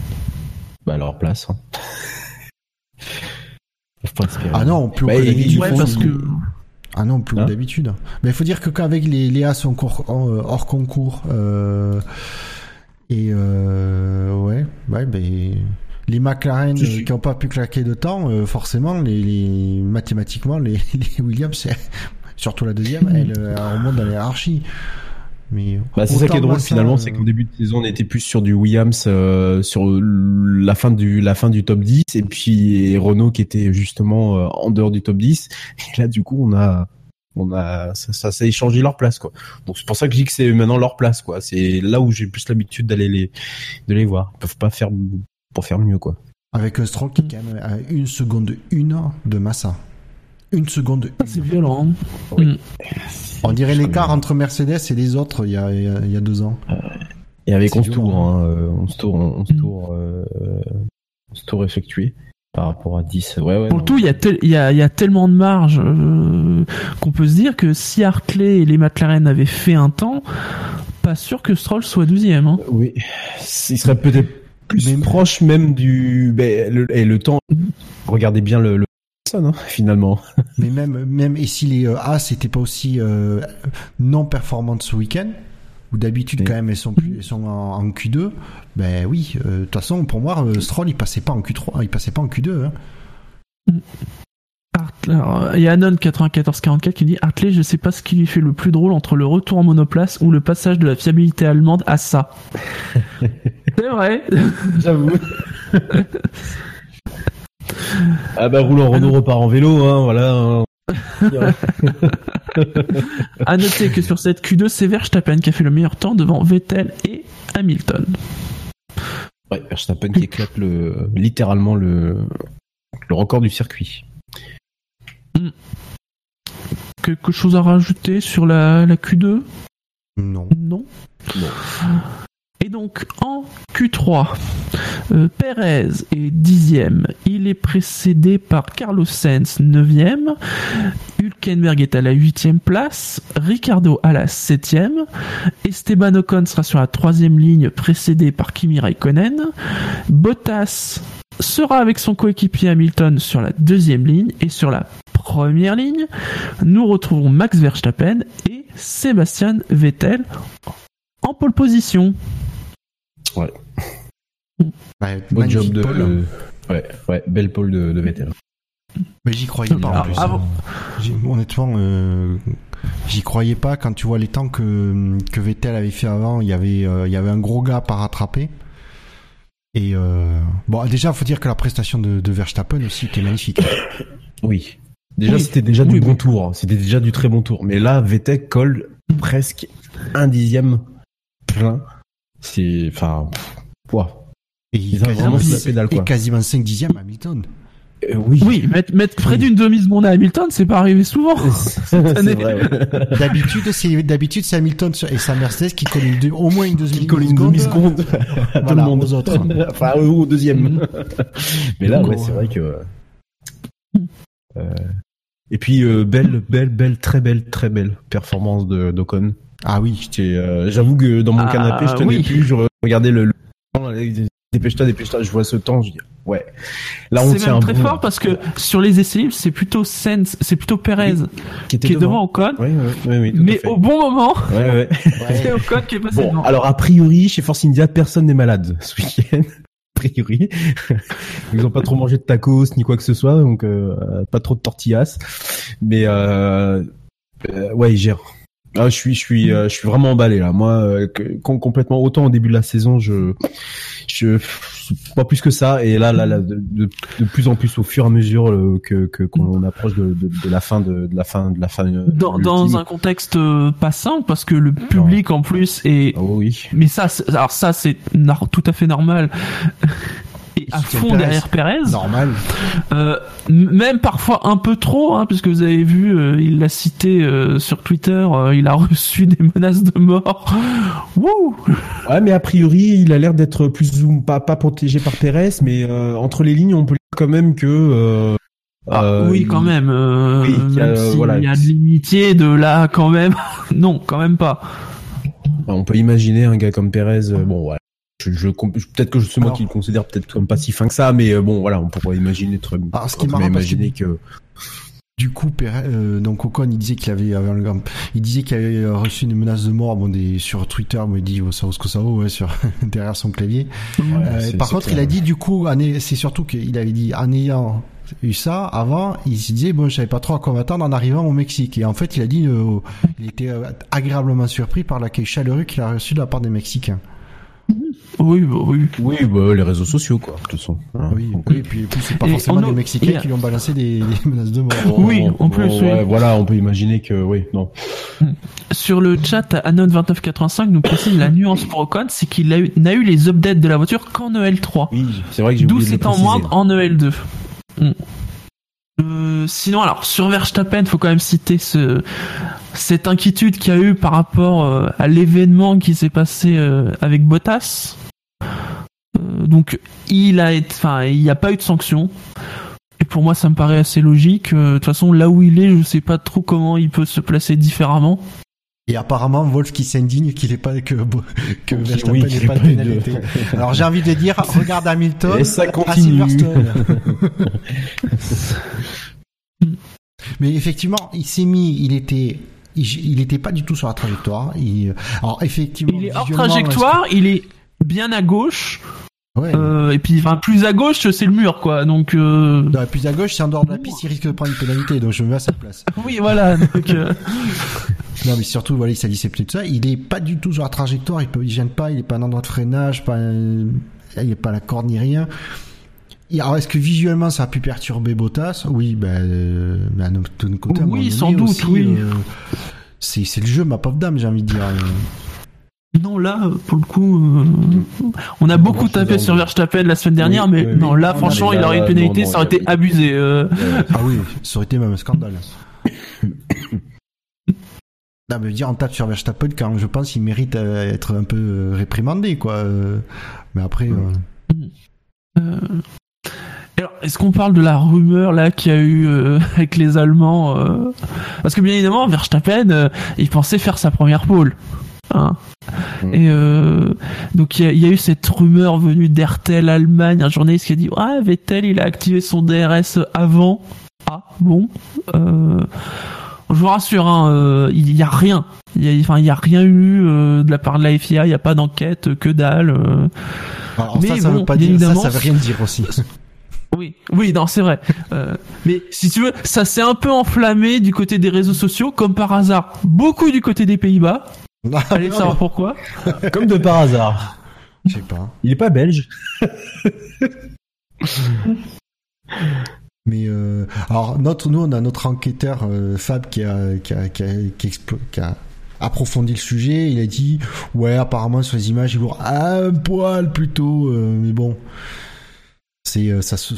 Bah, leur place. Hein. Ah non, plus Bah, d'habitude. ils Ouais, font- parce que Ah non, plus Hein d'habitude. Mais il faut dire que qu'avec les Léa sont hors, concours euh, et euh, ouais, ouais, ben les McLaren Si, euh, si. qui n'ont pas pu claquer de temps, euh, forcément, les, les mathématiquement, les, les Williams, surtout la deuxième, elle, euh, elle remonte dans la hiérarchie. Mais Bah, c'est ça qui est drôle finalement, euh, c'est qu'au début de saison, on était plus sur du Williams, euh, sur la fin du la fin du top 10, et puis Renault qui était justement euh, en dehors du top 10. Et là, du coup, on a on a ça, ça s'est échangé leur place quoi. Donc c'est pour ça que je dis que c'est maintenant leur place quoi. C'est là où j'ai plus l'habitude d'aller les de les voir. Ils peuvent pas faire pour faire mieux quoi. Avec un stroke qui est quand même à une seconde une de Massa. Une seconde Ah, c'est une. violent. Oui. Mm. On dirait l'écart entre Mercedes et les autres il y a, il y a, deux ans. Et avec C'est 11 violent, tours, hein, euh, 11 tours, 11 Mm. tours, euh, 11 tours effectués par rapport à 10. Ouais, ouais. Pour non. le tout, il y, a tel- il y, a, il y a tellement de marge euh, qu'on peut se dire que si Hartley et les McLaren avaient fait un temps, pas sûr que Stroll soit 12ème. Hein. Oui, il serait peut-être plus Même- proche même du ben, le, et le temps. Regardez bien le, le personne, hein, finalement. Mais même, même et si les euh, As n'étaient pas aussi euh, non performantes ce week-end, où d'habitude Oui. quand même elles sont, elles sont en, en Q2, ben oui, euh, de toute façon pour moi Stroll il passait pas en Q3, il passait pas en Q2. Hein. Il y a Anon 9444 qui dit Hartley, je sais pas ce qui lui fait le plus drôle entre le retour en monoplace ou le passage de la fiabilité allemande à ça. C'est vrai. J'avoue. ah bah roulant Renault repart en vélo, hein, voilà. hein. À noter que sur cette Q2, c'est Verstappen qui a fait le meilleur temps devant Vettel et Hamilton. Ouais, Verstappen qui éclate le littéralement le le record du circuit. Quelque chose à rajouter sur la, la Q2 Non. Non. Non. Et donc en Q3, euh, Perez est dixième. Il est précédé par Carlos Sainz, neuvième. Hülkenberg est à la huitième place. Ricardo à la septième. Esteban Ocon sera sur la troisième ligne, précédé par Kimi Raikkonen. Bottas sera avec son coéquipier Hamilton sur la deuxième ligne et sur la première ligne, nous retrouvons Max Verstappen et Sébastien Vettel en pole position. Ouais, Beau magnifique job de pole. ouais ouais belle pole de, de Vettel. Mais j'y croyais pas en Alors, plus. Honnêtement, euh, j'y croyais pas quand tu vois les temps que, que Vettel avait fait avant. Il y avait, euh, il y avait un gros gap à rattraper. Et euh, bon, déjà, faut dire que la prestation de, de Verstappen aussi était magnifique. Oui. Déjà Oui. c'était déjà Oui, du oui. bon tour, c'était déjà du très bon tour. Mais là Vettel colle presque un dixième plein. C'est enfin ouah. Et, Ils ont quasiment, vraiment fait la pédale, et quasiment 5 dixièmes Hamilton. Euh, oui. Oui, mettre, mettre près d'une demi-seconde à Hamilton, c'est pas arrivé souvent. ouais. D'habitude, c'est d'habitude c'est Hamilton sur- et sa Mercedes qui colle une deux- au moins une demi Qui colle une seconde. demi-seconde à tout Voilà, le monde. aux autres. enfin, au au deuxième. Mais là, ouais, on- c'est vrai que. Euh, Et puis, euh, belle, belle, belle, très belle, très belle performance de d'Ocon. Ah oui. Euh, J'avoue que dans mon Ah, canapé, je tenais oui. plus, je regardais le. le- Dépêche-toi, dépêche-toi, je vois ce temps, je dis Ouais. Là, on C'est tient même très bon- fort parce que sur les essais libres, c'est plutôt Sens, c'est plutôt Perez qui était qui est devant Ocon, Oui, oui, mais au bon moment, Ouais, ouais. c'est Ocon qui est passé Bon, devant. alors a priori, chez Force India, personne n'est malade ce week-end. A priori, ils ont pas trop mangé de tacos ni quoi que ce soit, donc euh, pas trop de tortillas. Mais euh, euh, ouais, ils gèrent. Ah, je suis, je suis, euh, je suis vraiment emballé là. Moi, euh, complètement. Autant au début de la saison, je, je, pas plus que ça. Et là, là, là de, de, de plus en plus au fur et à mesure euh, que que- qu'on approche de, de, de la fin de, de la fin de la fin. dans, dans un contexte pas simple parce que le public en plus est Oh oui. mais ça alors ça c'est tout à fait normal à soutient fond Perez. derrière Perez Normal. Euh, même parfois un peu trop hein, puisque vous avez vu euh, il l'a cité euh, sur Twitter il a reçu des menaces de mort Wouh Ouais, mais a priori, il a l'air d'être plus ou pas pas protégé par Pérez, mais entre les lignes, on peut dire quand même que. Ah, oui il- quand même qu'il y a, s'il voilà. y a de de là quand même non quand même pas On peut imaginer un gars comme Pérez. euh, bon. Je, peut-être que c'est moi qui le considère peut-être comme pas si fin que ça, mais euh, bon, voilà, on pourrait imaginer très. Alors, ce qui imaginer que. Du coup, euh, donc Ocon, il disait qu'il avait, Grand- il disait qu'il avait euh, reçu une menace de mort, bon, des, sur Twitter, mais il dit, oh, ça vaut ce que ça vaut, ouais, sur, derrière son clavier. Euh, par contre, clair. il a dit, du coup, c'est surtout qu'il avait dit, en ayant eu ça, avant, il se disait, bon, je savais pas trop à quoi m'attendre en arrivant au Mexique. Et en fait, il a dit, euh, il était euh, agréablement surpris par l'accueil chaleureux qu'il a reçu de la part des Mexicains. Oui bah oui Oui, bah, les réseaux sociaux, quoi, de toute façon. Hein, Oui, donc, oui, et puis, c'est pas Et forcément des Mexicains a- qui lui ont balancé des, des menaces de mort. Oui, en plus, bon, oui. ouais, voilà, on peut imaginer que, oui, non. Sur le chat, Anon2985 nous précise la nuance pour Ocon, c'est qu'il a eu- n'a eu les updates de la voiture qu'en EL3. Oui, c'est vrai que j'ai D'où oublié de le c'est en moindre en EL2. Mm. Euh, sinon, alors sur Verstappen, faut quand même citer ce, cette inquiétude qu'il y a eu par rapport euh, à l'événement qui s'est passé euh, avec Bottas. Donc, il a enfin, il n'y a pas eu de sanction. Et pour moi, ça me paraît assez logique. De toute façon, là où il est, je sais pas trop comment il peut se placer différemment. Et apparemment, Wolf qui s'indigne qu'il est pas que que Verstappen n'ait pas de pénalité. Alors j'ai envie de dire, regarde Hamilton Et ça à continue. Silverstone. Mais effectivement, il s'est mis, il était, il, il était pas du tout sur la trajectoire. Il, alors effectivement, Il est hors trajectoire, il est bien à gauche, Ouais. euh, et puis enfin plus à gauche, c'est le mur, quoi. Donc euh, la plus à gauche, c'est en dehors de la piste, il risque de prendre une pénalité, donc je me mets à sa place. oui, voilà. Donc, euh, Non, mais surtout, voilà, il s'allie ses pneus, tout ça. Il est pas du tout sur la trajectoire, il peut, il gêne pas, il est pas un endroit de freinage, pas, il est pas à la corde ni rien. Alors, est-ce que visuellement ça a pu perturber Bottas? Oui, ben, euh, à de notre côté, à un Oui, moment sans donné doute, aussi, oui. euh, c'est, c'est le jeu, ma pauvre dame, j'ai envie de dire. Euh, non, là, pour le coup, euh, on a beaucoup tapé sur Verstappen la semaine dernière, Oui, mais oui, non, oui. là, Non, franchement, il aurait une pénalité, non, non, ça aurait été abusé. euh. Ah oui, ça aurait été même un scandale. Non, mais dire on tape sur Verstappen quand je pense qu'il mérite euh, être un peu euh, réprimandé, quoi. euh, Mais après, euh, Euh, Alors, est-ce qu'on parle de la rumeur là qu'il y a eu euh, avec les Allemands euh, Parce que bien évidemment, Verstappen, euh, il pensait faire sa première pole. Hein Mm. Et euh, donc il y, y a eu cette rumeur venue d'Hertel Allemagne, un journaliste qui a dit ah Vettel il a activé son DRS avant. Ah bon. Euh, je vous rassure, hein, euh, il y a rien. Il y a, enfin il y a rien eu euh, de la part de la FIA. Il y a pas d'enquête, que dalle. euh. alors Mais ça, ça bon, veut pas dire, ça, ça veut rien dire aussi. Oui, oui, non, c'est vrai. Euh, mais si tu veux, ça s'est un peu enflammé du côté des réseaux sociaux, comme par hasard. Beaucoup du côté des Pays-Bas. Allez savoir pourquoi. Comme de par hasard. Je sais pas. Il est pas belge. Mais euh, alors notre, nous on a notre enquêteur euh, Fab qui a qui a, qui a, qui explo- qui a approfondi le sujet. Il a dit ouais apparemment sur les images il voit un poil plutôt, euh, mais bon. C'est euh, ça se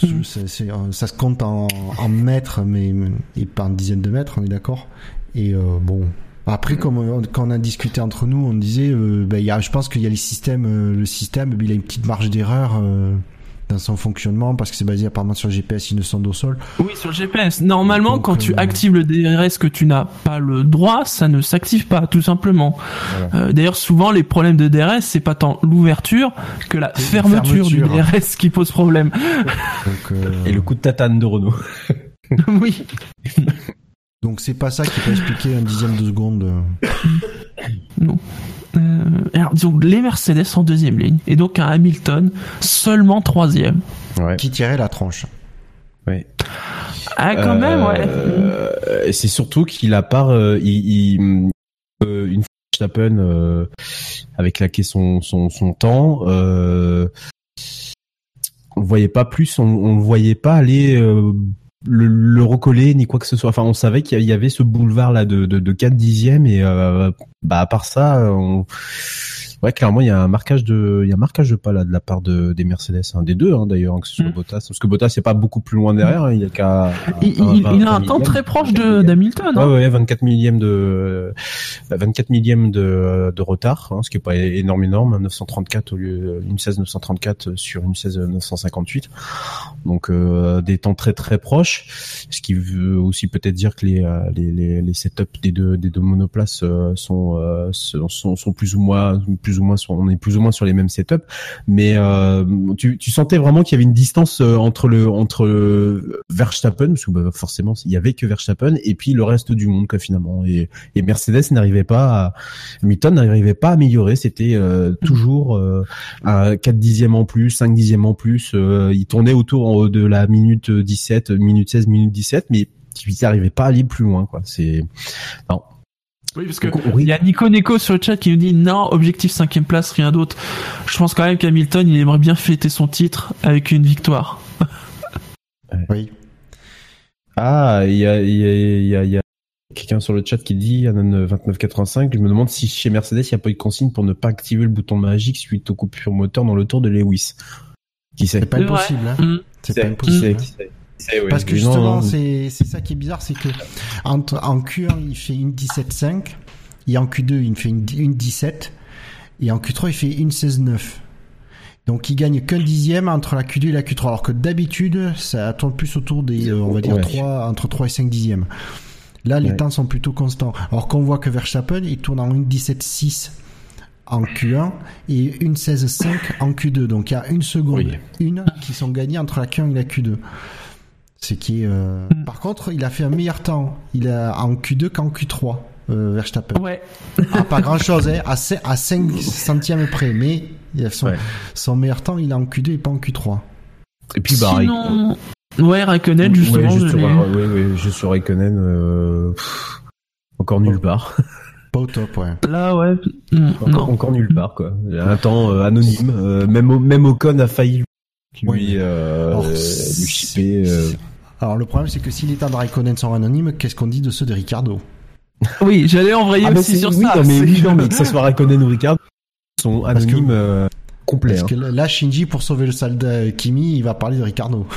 c'est- euh, ça se compte en, en mètres mais et pas en dizaines de mètres on est d'accord et euh, bon après comme on, quand on a discuté entre nous on disait euh, ben, il y a, je pense qu'il y a les systèmes euh, le système il a une petite marge d'erreur euh, dans son fonctionnement parce que c'est basé apparemment sur le GPS innocent au sol. Oui, sur le GPS. Normalement, Donc, quand tu euh, actives le DRS que tu n'as pas le droit, ça ne s'active pas, tout simplement. Euh, D'ailleurs, souvent, les problèmes de DRS, c'est pas tant l'ouverture que la Et la fermeture, du. DRS qui pose problème. Donc, euh, Et le coup de tatane de Renault. oui. donc c'est pas ça qui peut expliquer un dixième de seconde. euh. Non. Euh, alors, disons, les Mercedes en deuxième ligne. Et donc, un Hamilton seulement troisième. Ouais. Qui tirait la tranche. ouais. Ah, quand même, ouais. Euh, c'est surtout qu'il a pas, euh, il, il- euh, une fois que Verstappen euh, avait claqué son son, son temps, euh, on le voyait pas plus, on, on le voyait pas aller euh, le, le recoller ni quoi que ce soit. Enfin, on savait qu'il y avait ce boulevard là de de, de 4 dixièmes et euh, bah à part ça, on... ouais clairement il y a un marquage de il y a un marquage de pas là de la part de des Mercedes, hein, des deux hein, d'ailleurs, hein, que ce soit Mm. Bottas, parce que Bottas c'est pas beaucoup plus loin derrière, hein, il y a qu'à Il, il- il a un temps très proche de d'Hamilton. Ouais, hein. ouais, 24 millièmes de, 24 millièmes de, de retard, hein, ce qui est pas énorme, énorme, hein, 934 au lieu, une 16 934 sur une 16 958. Donc, euh, des temps très, très proches. Ce qui veut aussi peut-être dire que les, euh, les, les, les setups des deux, des deux monoplaces euh, sont, euh, sont, sont, sont plus ou moins, plus ou moins, sur- on est plus ou moins sur les mêmes setups. Mais, euh, tu, sentais vraiment qu'il y avait une distance euh, entre le, entre Verstappen, parce que bah, forcément, il y avait que Verstappen, et puis le reste du monde, quoi, finalement. Et, Mercedes n'arrivait pas à, Hamilton n'arrivait pas à améliorer, c'était euh, toujours à 4 dixièmes en plus, 5 dixièmes en plus, il tournait autour de la minute 17, minute 16, minute 17, mais il n'arrivait pas à aller plus loin, quoi. C'est, non. Oui, parce que il oui. y a Nico Neko sur le chat qui nous dit non, objectif cinquième place, rien d'autre. Je pense quand même qu'Hamilton, il aimerait bien fêter son titre avec une victoire. Oui. Ah, il y a, il y a, il y a, il y a quelqu'un sur le chat qui dit, Anan 2985, je me demande si chez Mercedes, il n'y a pas eu de consigne pour ne pas activer le bouton magique suite aux coupures moteur dans le tour de Lewis. Qui sait? C'est pas impossible. Hein. Mm. C'est pas impossible. qui sait, qui sait, qui sait, oui. Parce que justement, c'est c'est ça qui est bizarre, c'est que entre, en Q1, il fait une 17.5, et en Q2, il fait une, une 17, et en Q3, il fait une 16.9. Donc, il gagne qu'un dixième entre la Q2 et la Q3, alors que d'habitude, ça tourne plus autour des, euh, on va dire, Ouais. 3, entre 3 et 5 dixièmes. Là, les Ouais. temps sont plutôt constants. Alors qu'on voit que Verstappen, il tourne en une 17.6 en Q1 et une 16.5 en Q2. Donc, il y a une seconde, Oui. une qui sont gagnées entre la Q1 et la Q2. Ce qui est, euh, Mm. Par contre, il a fait un meilleur temps. Il a en Q2 qu'en Q3, euh, Verstappen. Ouais. Ah, pas grand chose, hein, à, cin- à 5 centièmes près, mais il a son, Ouais. son meilleur temps, il est en Q2 et pas en Q3. Et puis, bah, Sinon, ouais, Raikkonen, justement. Ouais, juste, je ouais, ouais, juste sur Raikkonen, euh, pff, encore nulle part. Pas au top, ouais. Là, ouais. mm, Encore, nulle part, quoi. Un temps euh, anonyme. euh, même, au- même Ocon a failli lui, Oui. euh, Alors, lui chipper. euh. Alors, le problème, c'est que si les temps de Raikkonen sont anonymes, qu'est-ce qu'on dit de ceux de Ricardo? Oui, j'allais envoyer Ah, aussi sur oui, ça. non, mais, non, mais que ce soit Raikkonen ou Ricard, sont Parce que- anonymes euh, complets. Parce hein. que là, Shinji, pour sauver le soldat Kimi, il va parler de Ricardo.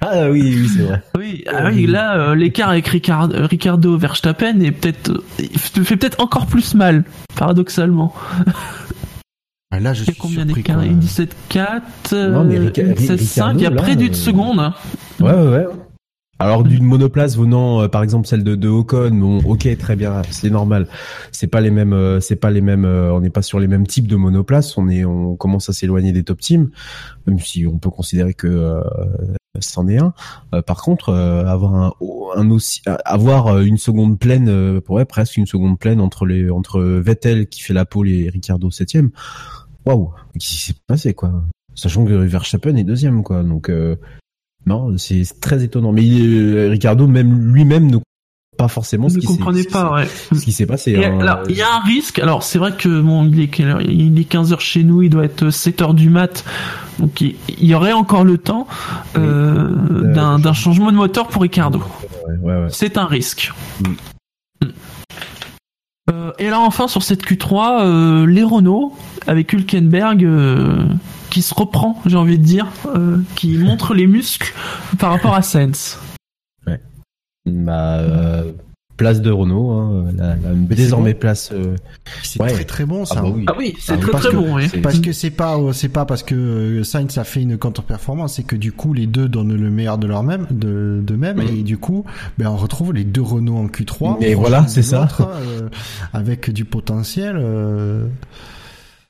Ah oui, oui, c'est vrai. Oui, ah oui, là, euh, l'écart avec Ricard- Ricardo Verstappen est peut-être, fait peut-être encore plus mal, paradoxalement. Ah, Là, je Il y a suis combien surpris. d'écart quoi. Une 17.4, Non, mais euh, Rica- une Ri- 16.5, il y a près d'une euh, seconde. hein. Ouais, ouais, ouais. Alors d'une monoplace venant, euh, par exemple celle de, de Ocon, bon, ok, très bien, c'est normal. C'est pas les mêmes, euh, c'est pas les mêmes, euh, on n'est pas sur les mêmes types de monoplaces. On est, on commence à s'éloigner des top teams, même si on peut considérer que euh, c'en est un. Euh, par contre, euh, avoir un, un aussi, avoir une seconde pleine, euh, ouais, presque une seconde pleine entre les, entre Vettel qui fait la pole et Ricardo septième. Waouh, qu'est-ce qui s'est passé quoi? Sachant que Verstappen est deuxième quoi, donc. Euh, non, c'est très étonnant. Mais il, euh, Ricardo même lui-même ne comprend pas forcément ce ne qui pas, ouais. ce qui s'est passé. Hein. il y a un risque. Alors, c'est vrai que bon, il est quelle heure? Il est 15 heures chez nous. Il doit être 7 heures du mat. Donc, il, y aurait encore le temps euh, d'un d'un changement de moteur pour Ricardo. Ouais, ouais, ouais. C'est un risque. Mm. Euh, et là, enfin, sur cette Q3, euh, les Renault avec Hülkenberg euh, qui se reprend, j'ai envie de dire, qui montre les muscles par rapport à Sainz. Bah, place de Renault, hein, la, la désormais bon. place. euh, C'est Ouais. très très bon ça. Ah bah oui. Ah oui, c'est Ah, très parce très que- bon. Oui. Parce que c'est pas euh, c'est pas parce que euh, Sainz a fait une contre-performance, c'est que du coup les deux donnent le meilleur de leur même de, de même et du coup ben on retrouve les deux Renault en Q3. Mais proches voilà, c'est ça. euh, avec du potentiel. euh,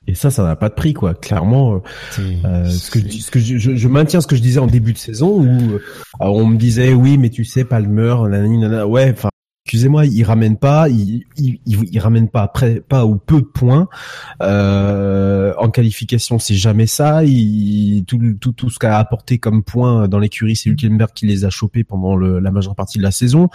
Et ça, ça n'a pas de prix, quoi. Clairement, euh, ce que, je, c'est- dis- ce que je, je, je maintiens ce que je disais en début de saison où euh, on me disait oui, mais tu sais, Palmer, nanani, nanana. ouais, enfin. Excusez-moi, il ramène pas, il, il, ramène pas après, pas ou peu de points. Euh, en qualification, c'est jamais ça. Tout, tout, tout ce qu'a apporté comme points dans l'écurie, c'est Hülkenberg qui les a chopés pendant la majeure partie de la saison.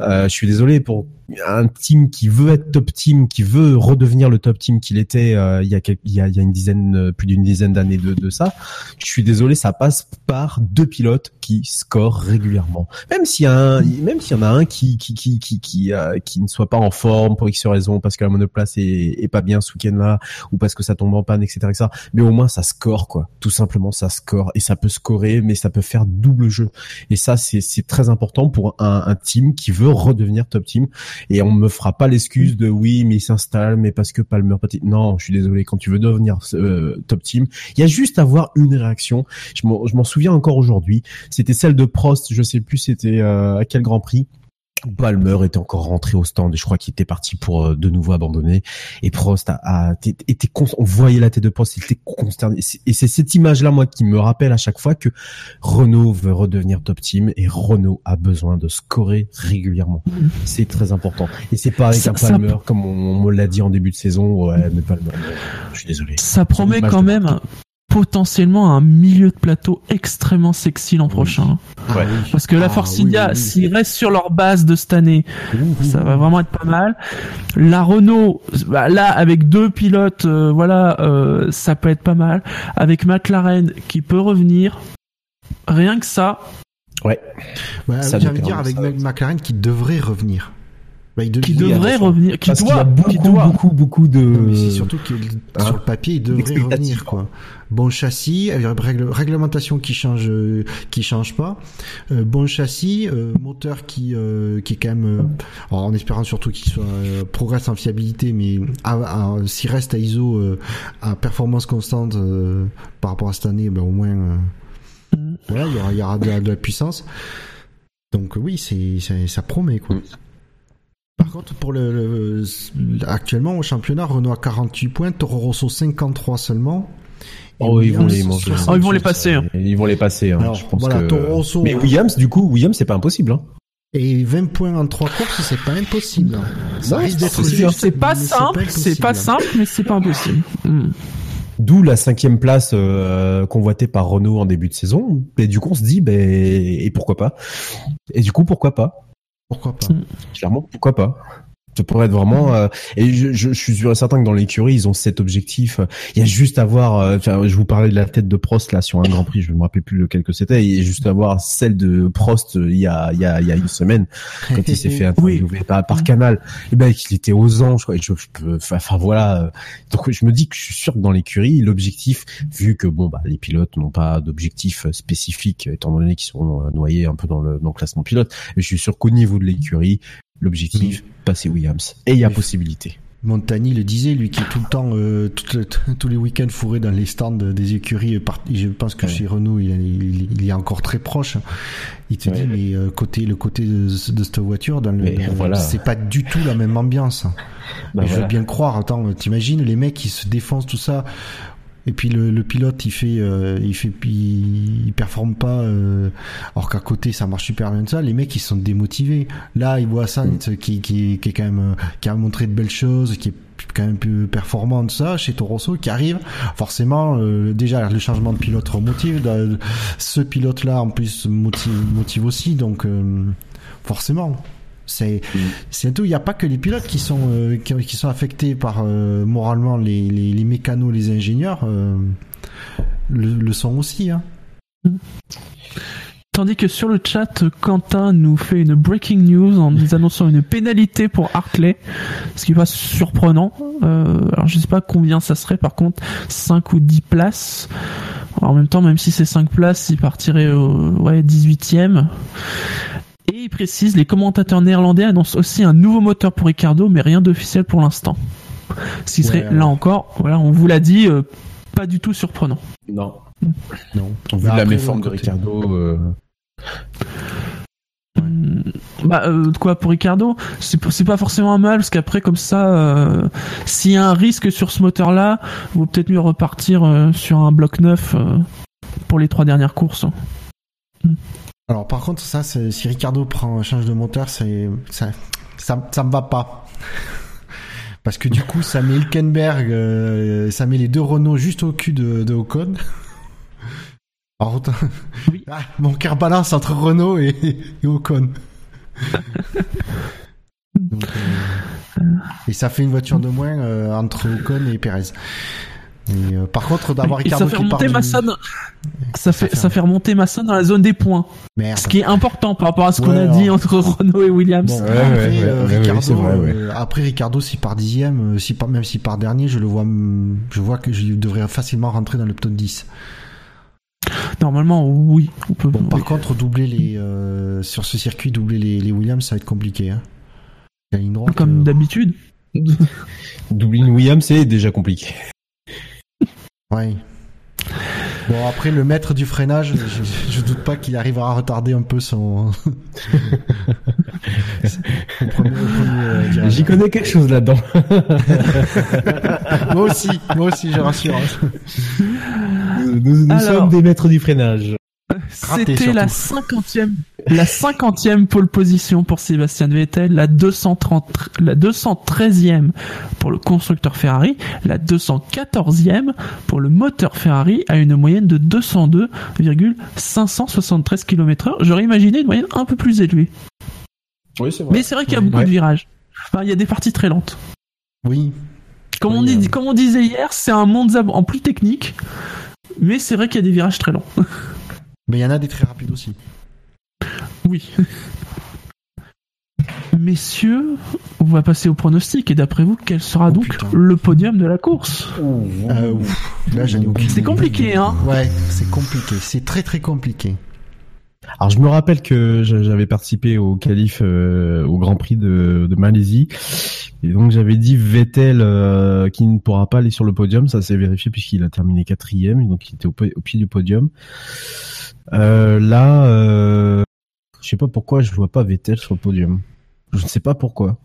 Euh, je suis désolé pour un team qui veut être top team, qui veut redevenir le top team qu'il était euh, il y a une dizaine, plus d'une dizaine d'années de, de ça. Je suis désolé, ça passe par deux pilotes qui scorent régulièrement. Même s'il y a un, même s'il y en a un qui qui qui qui qui, euh, qui ne soit pas en forme pour X raison, parce que la monoplace est, est pas bien ce week-end-là, ou parce que ça tombe en panne, etc., etc. Mais au moins ça score quoi. Tout simplement ça score et ça peut scorer, mais ça peut faire double jeu. Et ça c'est c'est très important pour un, un team qui veut redevenir top team. Et on me fera pas l'excuse de oui, mais il s'installe, mais parce que Palmer petit. Non, je suis désolé. Quand tu veux devenir euh, top team, il y a juste à avoir une réaction. Je m'en souviens encore aujourd'hui. C'était celle de Prost. Je sais plus c'était euh, à quel Grand Prix. Palmer était encore rentré au stand et je crois qu'il était parti pour euh, de nouveau abandonner. Et Prost a, a était, on voyait la tête de Prost, il était consterné. Et c'est- Et c'est cette image-là, moi, qui me rappelle à chaque fois que Renault veut redevenir top team et Renault a besoin de scorer régulièrement. C'est très important. Et c'est pas avec Ça- un ça- Palmer, comme on, on me l'a dit en début de saison. Ouais, mais Palmer, non, je suis désolé. Ça promet quand même potentiellement un milieu de plateau extrêmement sexy l'an prochain. Ah Ouais. Parce que la Ah, oui, oui. s'ils restent sur leur base de cette année, ça va vraiment être pas mal. La Renault, bah, là avec deux pilotes, euh, voilà, euh, ça peut être pas mal. Avec McLaren qui peut revenir, rien que ça. Ouais. Ouais, Ça j'ai envie de dépend, dire avec ça- McLaren qui devrait revenir. Bah, il Qui il- devrait revenir, qui Parce qu'il y doit, a beaucoup, qui doit. beaucoup, beaucoup de. Non, mais c'est surtout hein, sur le papier, il devrait revenir quoi. Bon châssis, euh, règle- réglementation qui change, euh, qui change pas. Euh, bon châssis, euh, moteur qui euh, qui est quand même, euh, en espérant surtout qu'il soit euh, progresse en fiabilité, mais s'il reste à ISO euh, à performance constante euh, par rapport à cette année, ben au moins, euh, Mm. voilà, il y aura, il y aura de, la, de la puissance. Donc oui, c'est c'est- ça promet quoi. Par contre, pour le, le- actuellement au championnat, Renault a 48 points, Toro Rosso 53 seulement. Et Oh, ils vont les manger. 68. Oh, ils vont les passer. hein. Ils vont les passer. Hein. Alors, je pense voilà, que... Toro Rosso Mais Williams, du coup, Williams, c'est pas impossible. Hein. et 20 points en 3 courses, c'est pas impossible. Ça Non, risque c'est d'être possible. juste, C'est pas simple, c'est pas impossible. simple, mais c'est pas impossible. Hmm. D'où la cinquième place euh, convoitée par Renault en début de saison. Et du coup, on se dit, ben, et pourquoi pas? Et du coup, pourquoi pas? Pourquoi pas? Clairement, pourquoi pas? Ça pourrait être vraiment euh, et je, je, je suis sûr et certain que dans l'écurie ils ont cet objectif. Il y a juste à voir euh, enfin, je vous parlais de la tête de Prost là sur un Grand Prix je me rappelle plus lequel que c'était il y a juste à voir celle de Prost euh, il y a il y a il y a une semaine quand il s'est fait interviewer par, par Canal. Et ben qu'il était aux anges quoi. Et je, je peux enfin voilà euh, donc je me dis que je suis sûr que dans l'écurie l'objectif vu que bon bah les pilotes n'ont pas d'objectif spécifique étant donné qu'ils sont noyés un peu dans le dans le classement pilote je suis sûr qu'au niveau de l'écurie l'objectif passer Williams et il y a Oui. possibilité Montagny le disait, lui qui est tout le temps, euh, tout tous les week-ends fourré dans les stands des écuries. Je pense que Ouais. chez Renault, il, il, il est encore très proche. Il te Ouais. dit, mais euh, côté le côté de, de cette voiture, dans le, Mais voilà. c'est pas du tout la même ambiance. Bah, Je veux bien croire. Attends, t'imagines les mecs qui se défoncent tout ça. Et puis le, le pilote, il fait, euh, il fait, il, il performe pas. euh, alors qu'à côté, ça marche super bien de ça. Les mecs, ils sont démotivés. Là, ils voient Sainz qui, qui, qui est quand même, qui a montré de belles choses, qui est quand même plus performant de ça chez Toro Rosso qui arrive forcément euh, déjà le changement de pilote remotive ce pilote là en plus motive, motive aussi donc forcément c'est c'est tout il n'y a pas que les pilotes qui sont euh, qui, qui sont affectés par euh, moralement les, les les mécanos les ingénieurs euh, le, le sont aussi hein. Tandis que sur le chat, Quentin nous fait une breaking news en nous annonçant une pénalité pour Hartley, ce qui est pas surprenant. Euh, alors je sais pas combien ça serait par contre, 5 ou 10 places. En même temps, même si c'est 5 places, il partirait au ouais, 18ème. Et il précise, les commentateurs néerlandais annoncent aussi un nouveau moteur pour Ricardo, mais rien d'officiel pour l'instant. Ce qui serait, Ouais, là encore, voilà, on vous l'a dit, euh, pas du tout surprenant. Non. Non. Vu Bah, la méforme de Ricardo. euh, Hum, Bah, euh, quoi, pour Ricardo, c'est pas forcément un mal, parce qu'après, comme ça, euh, s'il y a un risque sur ce moteur-là, vaut peut-être mieux repartir euh, sur un bloc neuf pour les trois dernières courses. Alors par contre, ça, c'est- si Ricardo prend change de moteur, c'est ça, ça, ça me va pas. Parce que du coup, ça met Hülkenberg, euh, ça met les deux Renault juste au cul de, de Ocon. Alors, Oui. Ah, mon cœur balance entre Renault et, et Ocon. Donc, euh, et ça fait une voiture de moins euh, entre Ocon et Perez. Et, euh, par contre, d'avoir Et Ricardo ça fait qui part remonter du- Massa dans... ça fait fait ça fait remonter Massa dans la zone des points Merde. ce qui est important par rapport à ce qu'on Ouais, a dit entre Renault et Williams Bon, Ouais, après, ouais, euh, Ricardo, vrai, euh, après Ricardo, s'il part dixième, euh, s'il part, même s'il part dernier, je le vois, je vois que je devrais facilement rentrer dans le top 10. normalement oui on peut Bon, par oui. contre, doubler les, euh, sur ce circuit, doubler les, les Williams, ça va être compliqué, hein. Droite, comme euh, d'habitude Dublin Williams, c'est déjà compliqué. Ouais. Bon, après, le maître du freinage, je, je doute pas qu'il arrivera à retarder un peu son, euh. J'y connais quelque chose là-dedans. Moi aussi, moi aussi, je rassure. Nous, nous Alors. sommes des maîtres du freinage. C'était la surtout. cinquantième, la cinquantième pole position pour Sébastien Vettel, la 230, la 213e pour le constructeur Ferrari, la 214e pour le moteur Ferrari à une moyenne de 202,573 km heure. J'aurais imaginé une moyenne un peu plus élevée. Oui, c'est Mais c'est vrai qu'il y a beaucoup Ouais. de virages. Enfin, il y a des parties très lentes. Oui. Comme, on, dit, euh. comme on disait hier, c'est un monde en plus technique, mais c'est vrai qu'il y a des virages très lents. Mais il y en a des très rapides aussi. Oui. Messieurs, on va passer au pronostic. Et d'après vous, quel sera Oh, donc putain. le podium de la course Euh, ouf. Là, j'en ai aucune C'est compliqué, hein Ouais, c'est compliqué. C'est très très compliqué. Alors je me rappelle que j'a- j'avais participé au qualif euh, au Grand Prix de, Malaisie et donc j'avais dit Vettel euh, qui ne pourra pas aller sur le podium, ça s'est vérifié puisqu'il a terminé quatrième, donc il était au pied du podium. Euh, là, euh, je sais pas pourquoi je vois pas Vettel sur le podium. Je ne sais pas pourquoi.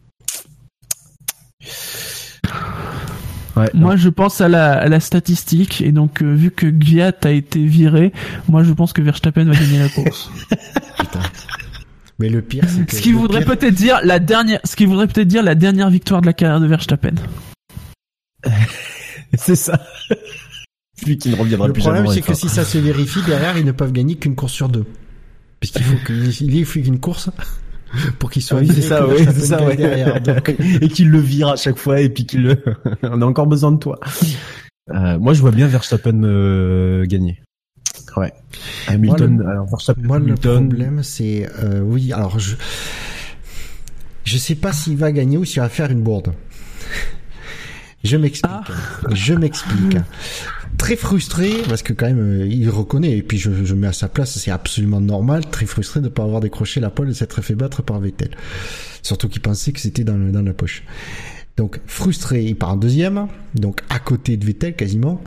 Ouais, Moi, je pense à la, à la statistique. Et donc, euh, vu que Gviat a été viré, moi, je pense que Verstappen va gagner la course. Putain. Mais le pire, c'est que. ce qui le voudrait pire- peut-être dire la dernière, ce qui voudrait peut-être dire la dernière victoire de la carrière de Verstappen. c'est ça. Lui qui ne reviendra Le plus problème, jamais. c'est que si ça se vérifie, derrière, ils ne peuvent gagner qu'une course sur deux. Puisqu'il faut qu'il il faut qu'une course pour qu'il soit Ah oui, c'est ça, Verstappen c'est ça, ouais. derrière. Donc, et qu'il le vire à chaque fois et puis qu'il le... on a encore besoin de toi. Euh, moi, je vois bien Verstappen euh, gagner. Ouais. Hamilton, Moi, le- alors Verstappen, Moi, le problème, c'est, euh, oui, alors je, je sais pas s'il va gagner ou s'il va faire une bourde. Je m'explique. Ah. Je m'explique. Très frustré parce que quand même euh, il reconnaît et puis je, mets à sa place, c'est absolument normal. Très frustré de ne pas avoir décroché la pole et s'être fait battre par Vettel. Surtout qu'il pensait que c'était dans la poche. Donc frustré, il part en deuxième, donc à côté de Vettel quasiment.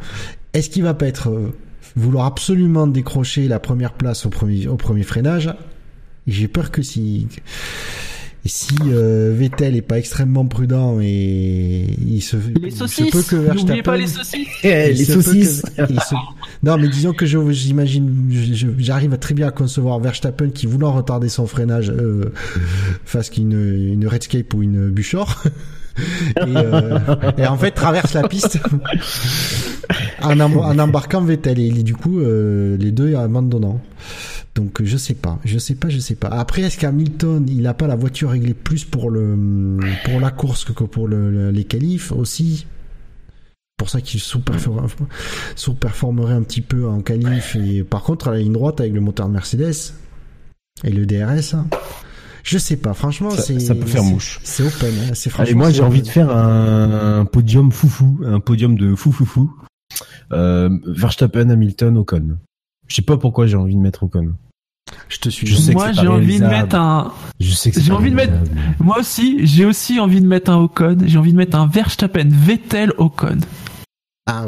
Est-ce qu'il va pas être euh, vouloir absolument décrocher la première place au premier au premier freinage? J'ai peur que si si euh, Vettel est pas extrêmement prudent et il se Les il se saucisses. peut que N'oubliez pas Verstappen- les saucisses. Eh, il les se peut saucisses. que- se- Non, mais disons que je j'imagine, j'arrive très bien à concevoir Verstappen qui voulant retarder son freinage euh, fasse qu'une une Redscape ou une Buchor. et, euh, et en fait traverse la piste en embarquant Vettel et du coup euh, les deux abandonnant. Donc je sais pas, je sais pas, je sais pas. Après est-ce qu'Hamilton il a pas la voiture réglée plus pour le pour la course que pour le, le- les qualifs aussi? Pour ça qu'il sous-performe- sous-performerait un petit peu en qualif et par contre à la ligne droite avec le moteur Mercedes et le DRS hein, je sais pas franchement Ça- c'est ça peut faire mouche. c'est open hein, c'est franchement moi, c'est j'ai envie de faire un, un podium foufou, un podium de fou-fou-fou. Euh, Verstappen, Hamilton, Ocon. Je sais pas pourquoi j'ai envie de mettre Ocon. Je te suis. Je sais que Moi, j'ai envie de mettre un. Je sais que J'ai c'est pas envie de mettre-. Moi aussi, j'ai aussi envie de mettre un Ocon. J'ai envie de mettre un Verstappen, Vettel, Ocon. Ah,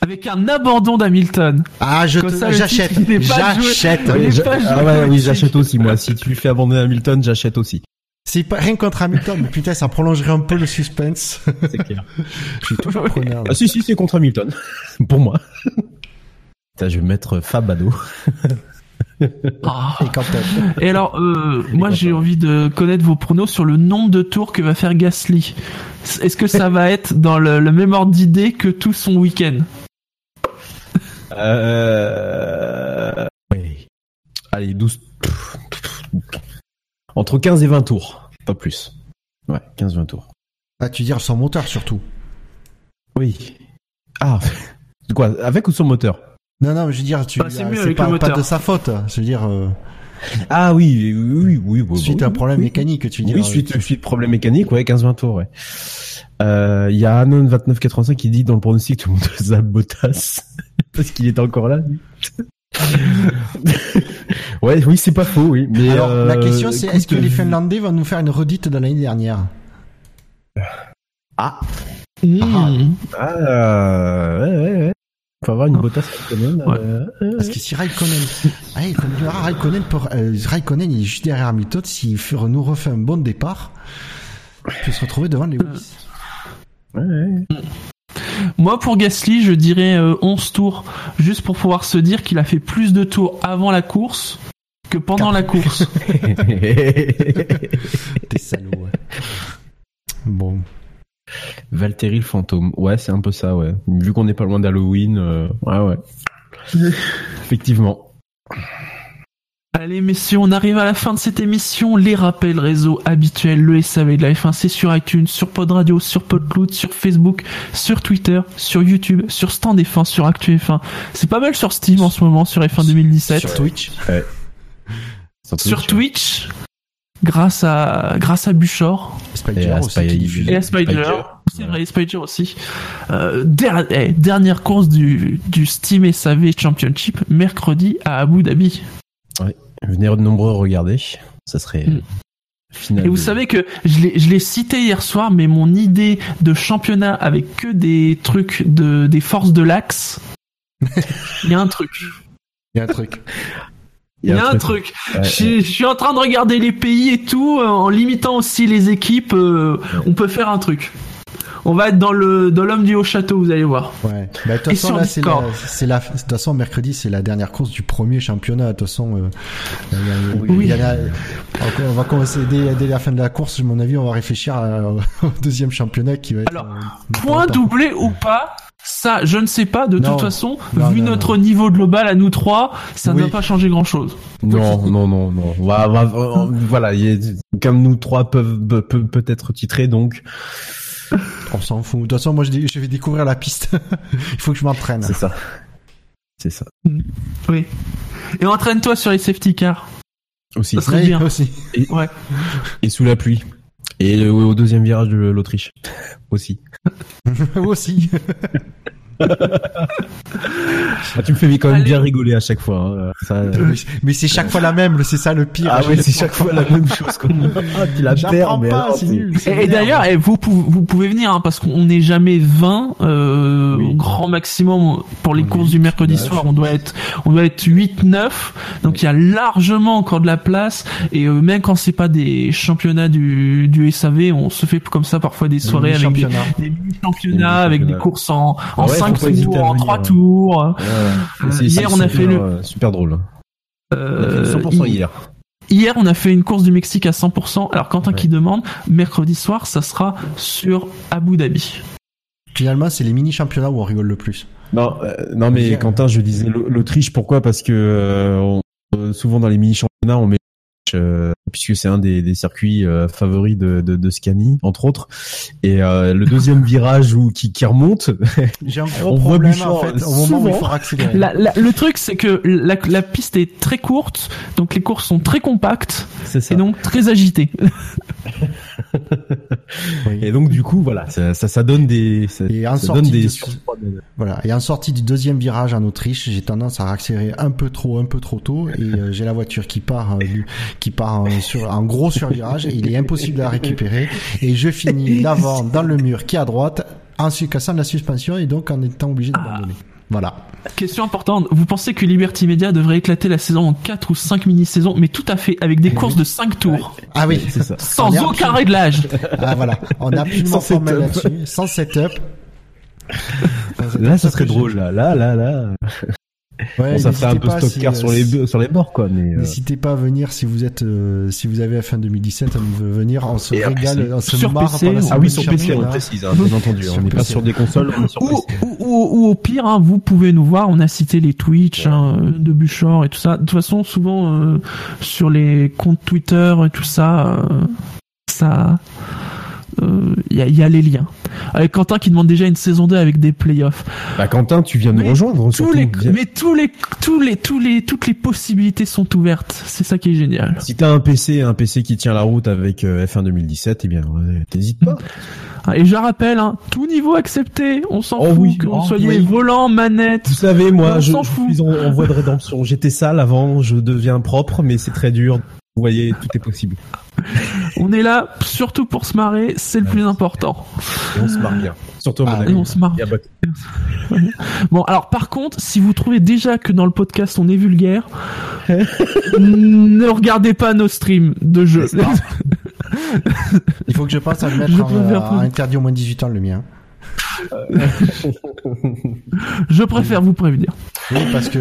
Avec un abandon d'Hamilton. ah, je Comme te- j'achète. J'achète. Ah ouais, oui, j'achète aussi moi. Si tu fais abandonner Hamilton, j'achète aussi. C'est pas rien contre Hamilton, mais putain, ça prolongerait un peu le suspense. C'est clair. Je suis toujours preneur. là. Ah si si, c'est contre Hamilton. Pour moi. Putain, je vais mettre Fab à dos. Ah. Et alors, euh, moi, j'ai envie de connaître vos pronos sur le nombre de tours que va faire Gasly. Est-ce que ça va être dans le, le même ordre d'idée que tout son week-end? Euh... Oui. Allez, 12... pff, pff, Entre 15 et 20 tours, pas plus. Ouais, 15-20 tours. Ah, tu veux dire son moteur surtout? Oui. Ah, quoi, avec ou sans moteur? Non, non, mais je veux dire, tu, Bah, c'est euh, mieux c'est avec pas, le pas moteur. de sa faute. Je veux dire, euh, Ah oui, oui, oui. oui, suite oui, à un problème oui. mécanique, tu dire. Oui, suite, suite problème mécanique, ouais, 15-20 tours, ouais. Euh, Il y a Anon 2985 qui dit dans le pronostic tout le monde Zab Bottas parce qu'il est encore là. ouais, oui, c'est pas faux, oui. Mais Alors, la euh, question c'est, est-ce que les euh, Finlandais vont nous faire une redite de l'année dernière? Ah, Mmh. ah, ouais, ouais, ouais. Faut avoir une Bottas quand même. Ouais. euh, euh, Parce que si Raikkonen, ah, il- comme Raikkonen, pour, euh, Raikkonen, il est juste derrière Hamilton, s'il nous refait un bon départ, il peut se retrouver devant Lewis. ouais, ouais. Moi, pour Gasly, je dirais euh, 11 tours, juste pour pouvoir se dire qu'il a fait plus de tours avant la course que pendant la course. T'es salaud, ouais. Bon. Valtteri le fantôme. Ouais, c'est un peu ça, ouais. Vu qu'on n'est pas loin d'Halloween, euh, ouais, ouais. Effectivement. Allez messieurs, on arrive à la fin de cette émission. Les rappels réseaux habituels, le SAV de la F1, c'est sur iTunes, sur Pod Radio, sur Podcloud, sur Facebook, sur Twitter, sur YouTube, sur Stand F1, sur Actu F1. C'est pas mal sur Steam en ce moment, sur F1 2017. Sur Twitch. Sur Twitch, grâce à grâce à Buchor Spider Et à aussi Spider- et à Spider. Spider. C'est vrai, Spider aussi. Euh, der- eh, dernière course du, du Steam SAV Championship, mercredi à Abu Dhabi. Venez de nombreux regarder. Ça serait Mm. final. Et vous de- savez que je l'ai, je l'ai cité hier soir, mais mon idée de championnat avec que des trucs de, des forces de l'axe, il y a un truc. Il y a un truc. Il y a un truc. Ouais, Je, suis- je suis en train de regarder les pays et tout, euh, en limitant aussi les équipes, euh, on peut faire un truc. On va être dans le dans l'homme du haut château, vous allez voir. Ouais. Bah, de toute façon, là, c'est la, c'est la, de toute façon, mercredi, c'est la dernière course du premier championnat. De toute façon, euh, il y a- Oui. il y a- encore- on va commencer dès, dès la fin de la course, à mon avis, on va réfléchir à- au deuxième championnat qui va être. Alors, euh, Point doublé ou pas, ça, je ne sais pas. De Non. toute façon, Non, vu non, notre niveau global à nous trois, ça ne va pas changer grand chose. Non, non, non, non. Va, va- voilà, il y a- comme nous trois peuvent peut- peut- peut-être titrer, donc On s'en fout. De toute façon, moi, je, vais découvrir la piste. il faut que je m'entraîne. c'est ça. C'est ça. Oui. Et entraîne-toi sur les safety cars. Aussi. Ça serait Oui, bien. aussi. Ouais. Et sous la pluie. Et au, au deuxième virage de l'Autriche. Aussi. Aussi. Ah, tu me fais quand même Allez. bien rigoler à chaque fois. hein. Ça, euh, Mais- c'est chaque fois la même, c'est ça le pire. Ah les c'est chaque fois la même chose. Ah, tu la J'apprends perds, mais pas, alors, nul. Et, d'ailleurs, eh, vous, pou- vous pouvez venir hein, parce qu'on n'est jamais 20 euh, Oui. au grand maximum pour les Oui, courses du mercredi soir. On doit être, on doit être 8, 9. Donc il y a largement encore de la place. Et euh, même quand c'est pas des championnats du, du SAV, on se fait comme ça parfois des soirées avec des, championnat. des Des mini-championnats, avec des courses en, en Ah ouais, 5 hésiter tours, en venir, 3 ouais. tours. Ouais, Euh, hier, on a fait le- euh, super drôle. On a Euh, fait 100% hi- hier. Hier, on a fait une course du Mexique à 100%. Alors, Quentin Ouais. qui demande, mercredi soir, ça sera sur Abu Dhabi. Finalement, c'est les mini-championnats où on rigole le plus. Non, euh, non mais. Quentin, je disais l'Au- l'Autriche. Pourquoi? Parce que euh, on- euh, souvent dans les mini championnats, on met euh, puisque c'est un des, des circuits euh, favoris de, de, de Scani, entre autres. Et euh, le deuxième virage où qui, qui remonte, J'ai un gros On voit problème, Bouchard, en fait, au moment où il souvent. faut accélérer. La- la- le truc, c'est que la, la piste est très courte, donc les courses sont très compactes c'est ça. et donc très agitées. Oui. Et donc du coup, voilà, ça, ça, ça donne des, ça, Et en ça donne des de- surpoids de- Voilà. Et en sortie du deuxième virage en Autriche, j'ai tendance à accélérer un peu trop, un peu trop tôt, et euh, j'ai la voiture qui part, euh, qui part en, sur un gros survirage. et il est impossible de la récupérer, et je finis l'avant dans le mur qui est à droite, en se cassant la suspension et donc en étant obligé d'abandonner. Voilà. Question importante, vous pensez que Liberty Media devrait éclater la saison en 4 ou 5 mini-saisons, mais tout à fait, avec des courses de 5 tours, Ah oui, C'est ça. sans aucun absolument- réglage Ah voilà, on a absolument Sans setup. là-dessus, sans setup. Là, ça serait drôle, là, là, là, là. Ouais, Bon, ça ferait un n'hésitez peu car si, sur euh, les, sur les bords, quoi, mais, euh, N'hésitez pas à venir si vous êtes, euh, si vous avez F1 2017, à venir, on se Et après, régale, on se sur marre PC, on- Ah oui, sur PC, on précise, hein, bien entendu. Sur on n'est pas sur des consoles, on est sur ou, PC. ou, ou- ou au pire, hein, vous pouvez nous voir. On a cité les Twitch hein, de Buchor et tout ça. De toute façon, souvent euh, sur les comptes Twitter et tout ça, euh, ça, il y, a, y a les liens. Avec Quentin qui demande déjà une saison 2 avec des playoffs. Bah, Quentin, tu viens de nous rejoindre, Tous les, mais tous les, tous les, tous les, toutes les possibilités sont ouvertes. C'est ça qui est génial. Si t'as un PC, un PC qui tient la route avec euh, F1 2017, eh bien, ouais, t'hésites pas. Ah, Et je rappelle, hein, tout niveau accepté. On s'en Oh fout oui, que vous oh soyez oui. volant, manette. Vous savez, moi, On je, s'en je fout. suis en, en voie de rédemption. J'étais sale avant, je deviens propre, mais c'est très dur. Vous voyez, tout est possible. On est là surtout pour se marrer. C'est le plus important. Et on se marre bien. Surtout Ah, on se marre. Bon, alors par contre, si vous trouvez déjà que dans le podcast on est vulgaire, ne regardez pas nos streams de jeux. Il faut que je pense à le Je mettre en, préfère à pas. interdit au moins de 18 ans, le mien. Je préfère vous prévenir. Oui, parce que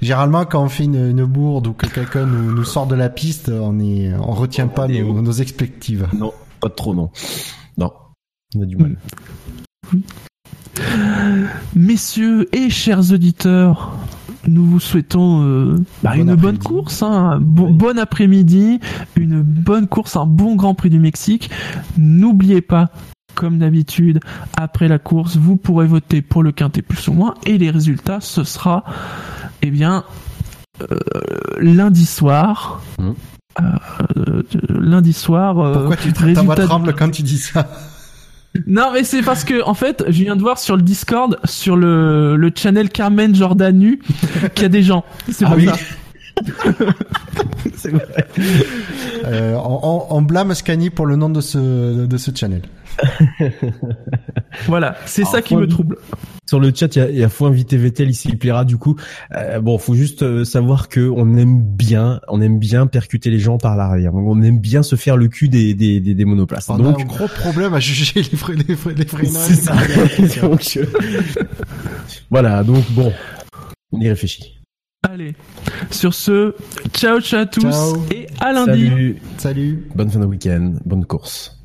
généralement, quand on fait une, une bourde ou que quelqu'un nous, nous sort de la piste, on est, on retient pas nos, où nos expectives. Non, pas trop, non. Non. On a du mal. Messieurs et chers auditeurs, nous vous souhaitons euh, bah, Bon une bonne course, hein, un bon, Oui. bon après-midi, une bonne course, un bon Grand Prix du Mexique. N'oubliez pas, comme d'habitude, après la course, vous pourrez voter pour le quintet plus ou moins, et les résultats, ce sera, eh bien, euh, lundi soir. Mhm. Euh, lundi soir. euh, Pourquoi tu résultat tremble quand tu dis ça non, mais c'est parce que, en fait, je viens de voir sur le Discord, sur le, le channel Carmen Jordanu, qu'il y a des gens. C'est Ah pour oui. ça. C'est vrai. euh, on, on- on blâme Scani pour le nom de ce, de ce channel. Voilà, c'est ça qui me trouble. Sur le chat, il y a, il y a faut inviter Vettel ici, il plaira du coup. Euh, bon, faut juste euh, savoir que on aime bien, on aime bien percuter les gens par l'arrière. On aime bien se faire le cul des des, des, des monoplaces. On Donc a un gros problème à juger les, fre- les, fre- les freinages. c'est ça. Donc, voilà. Donc bon, on y réfléchit. Allez, sur ce, ciao ciao à tous Ciao. et à lundi. Salut. Salut. Bonne fin de week-end. Bonne course.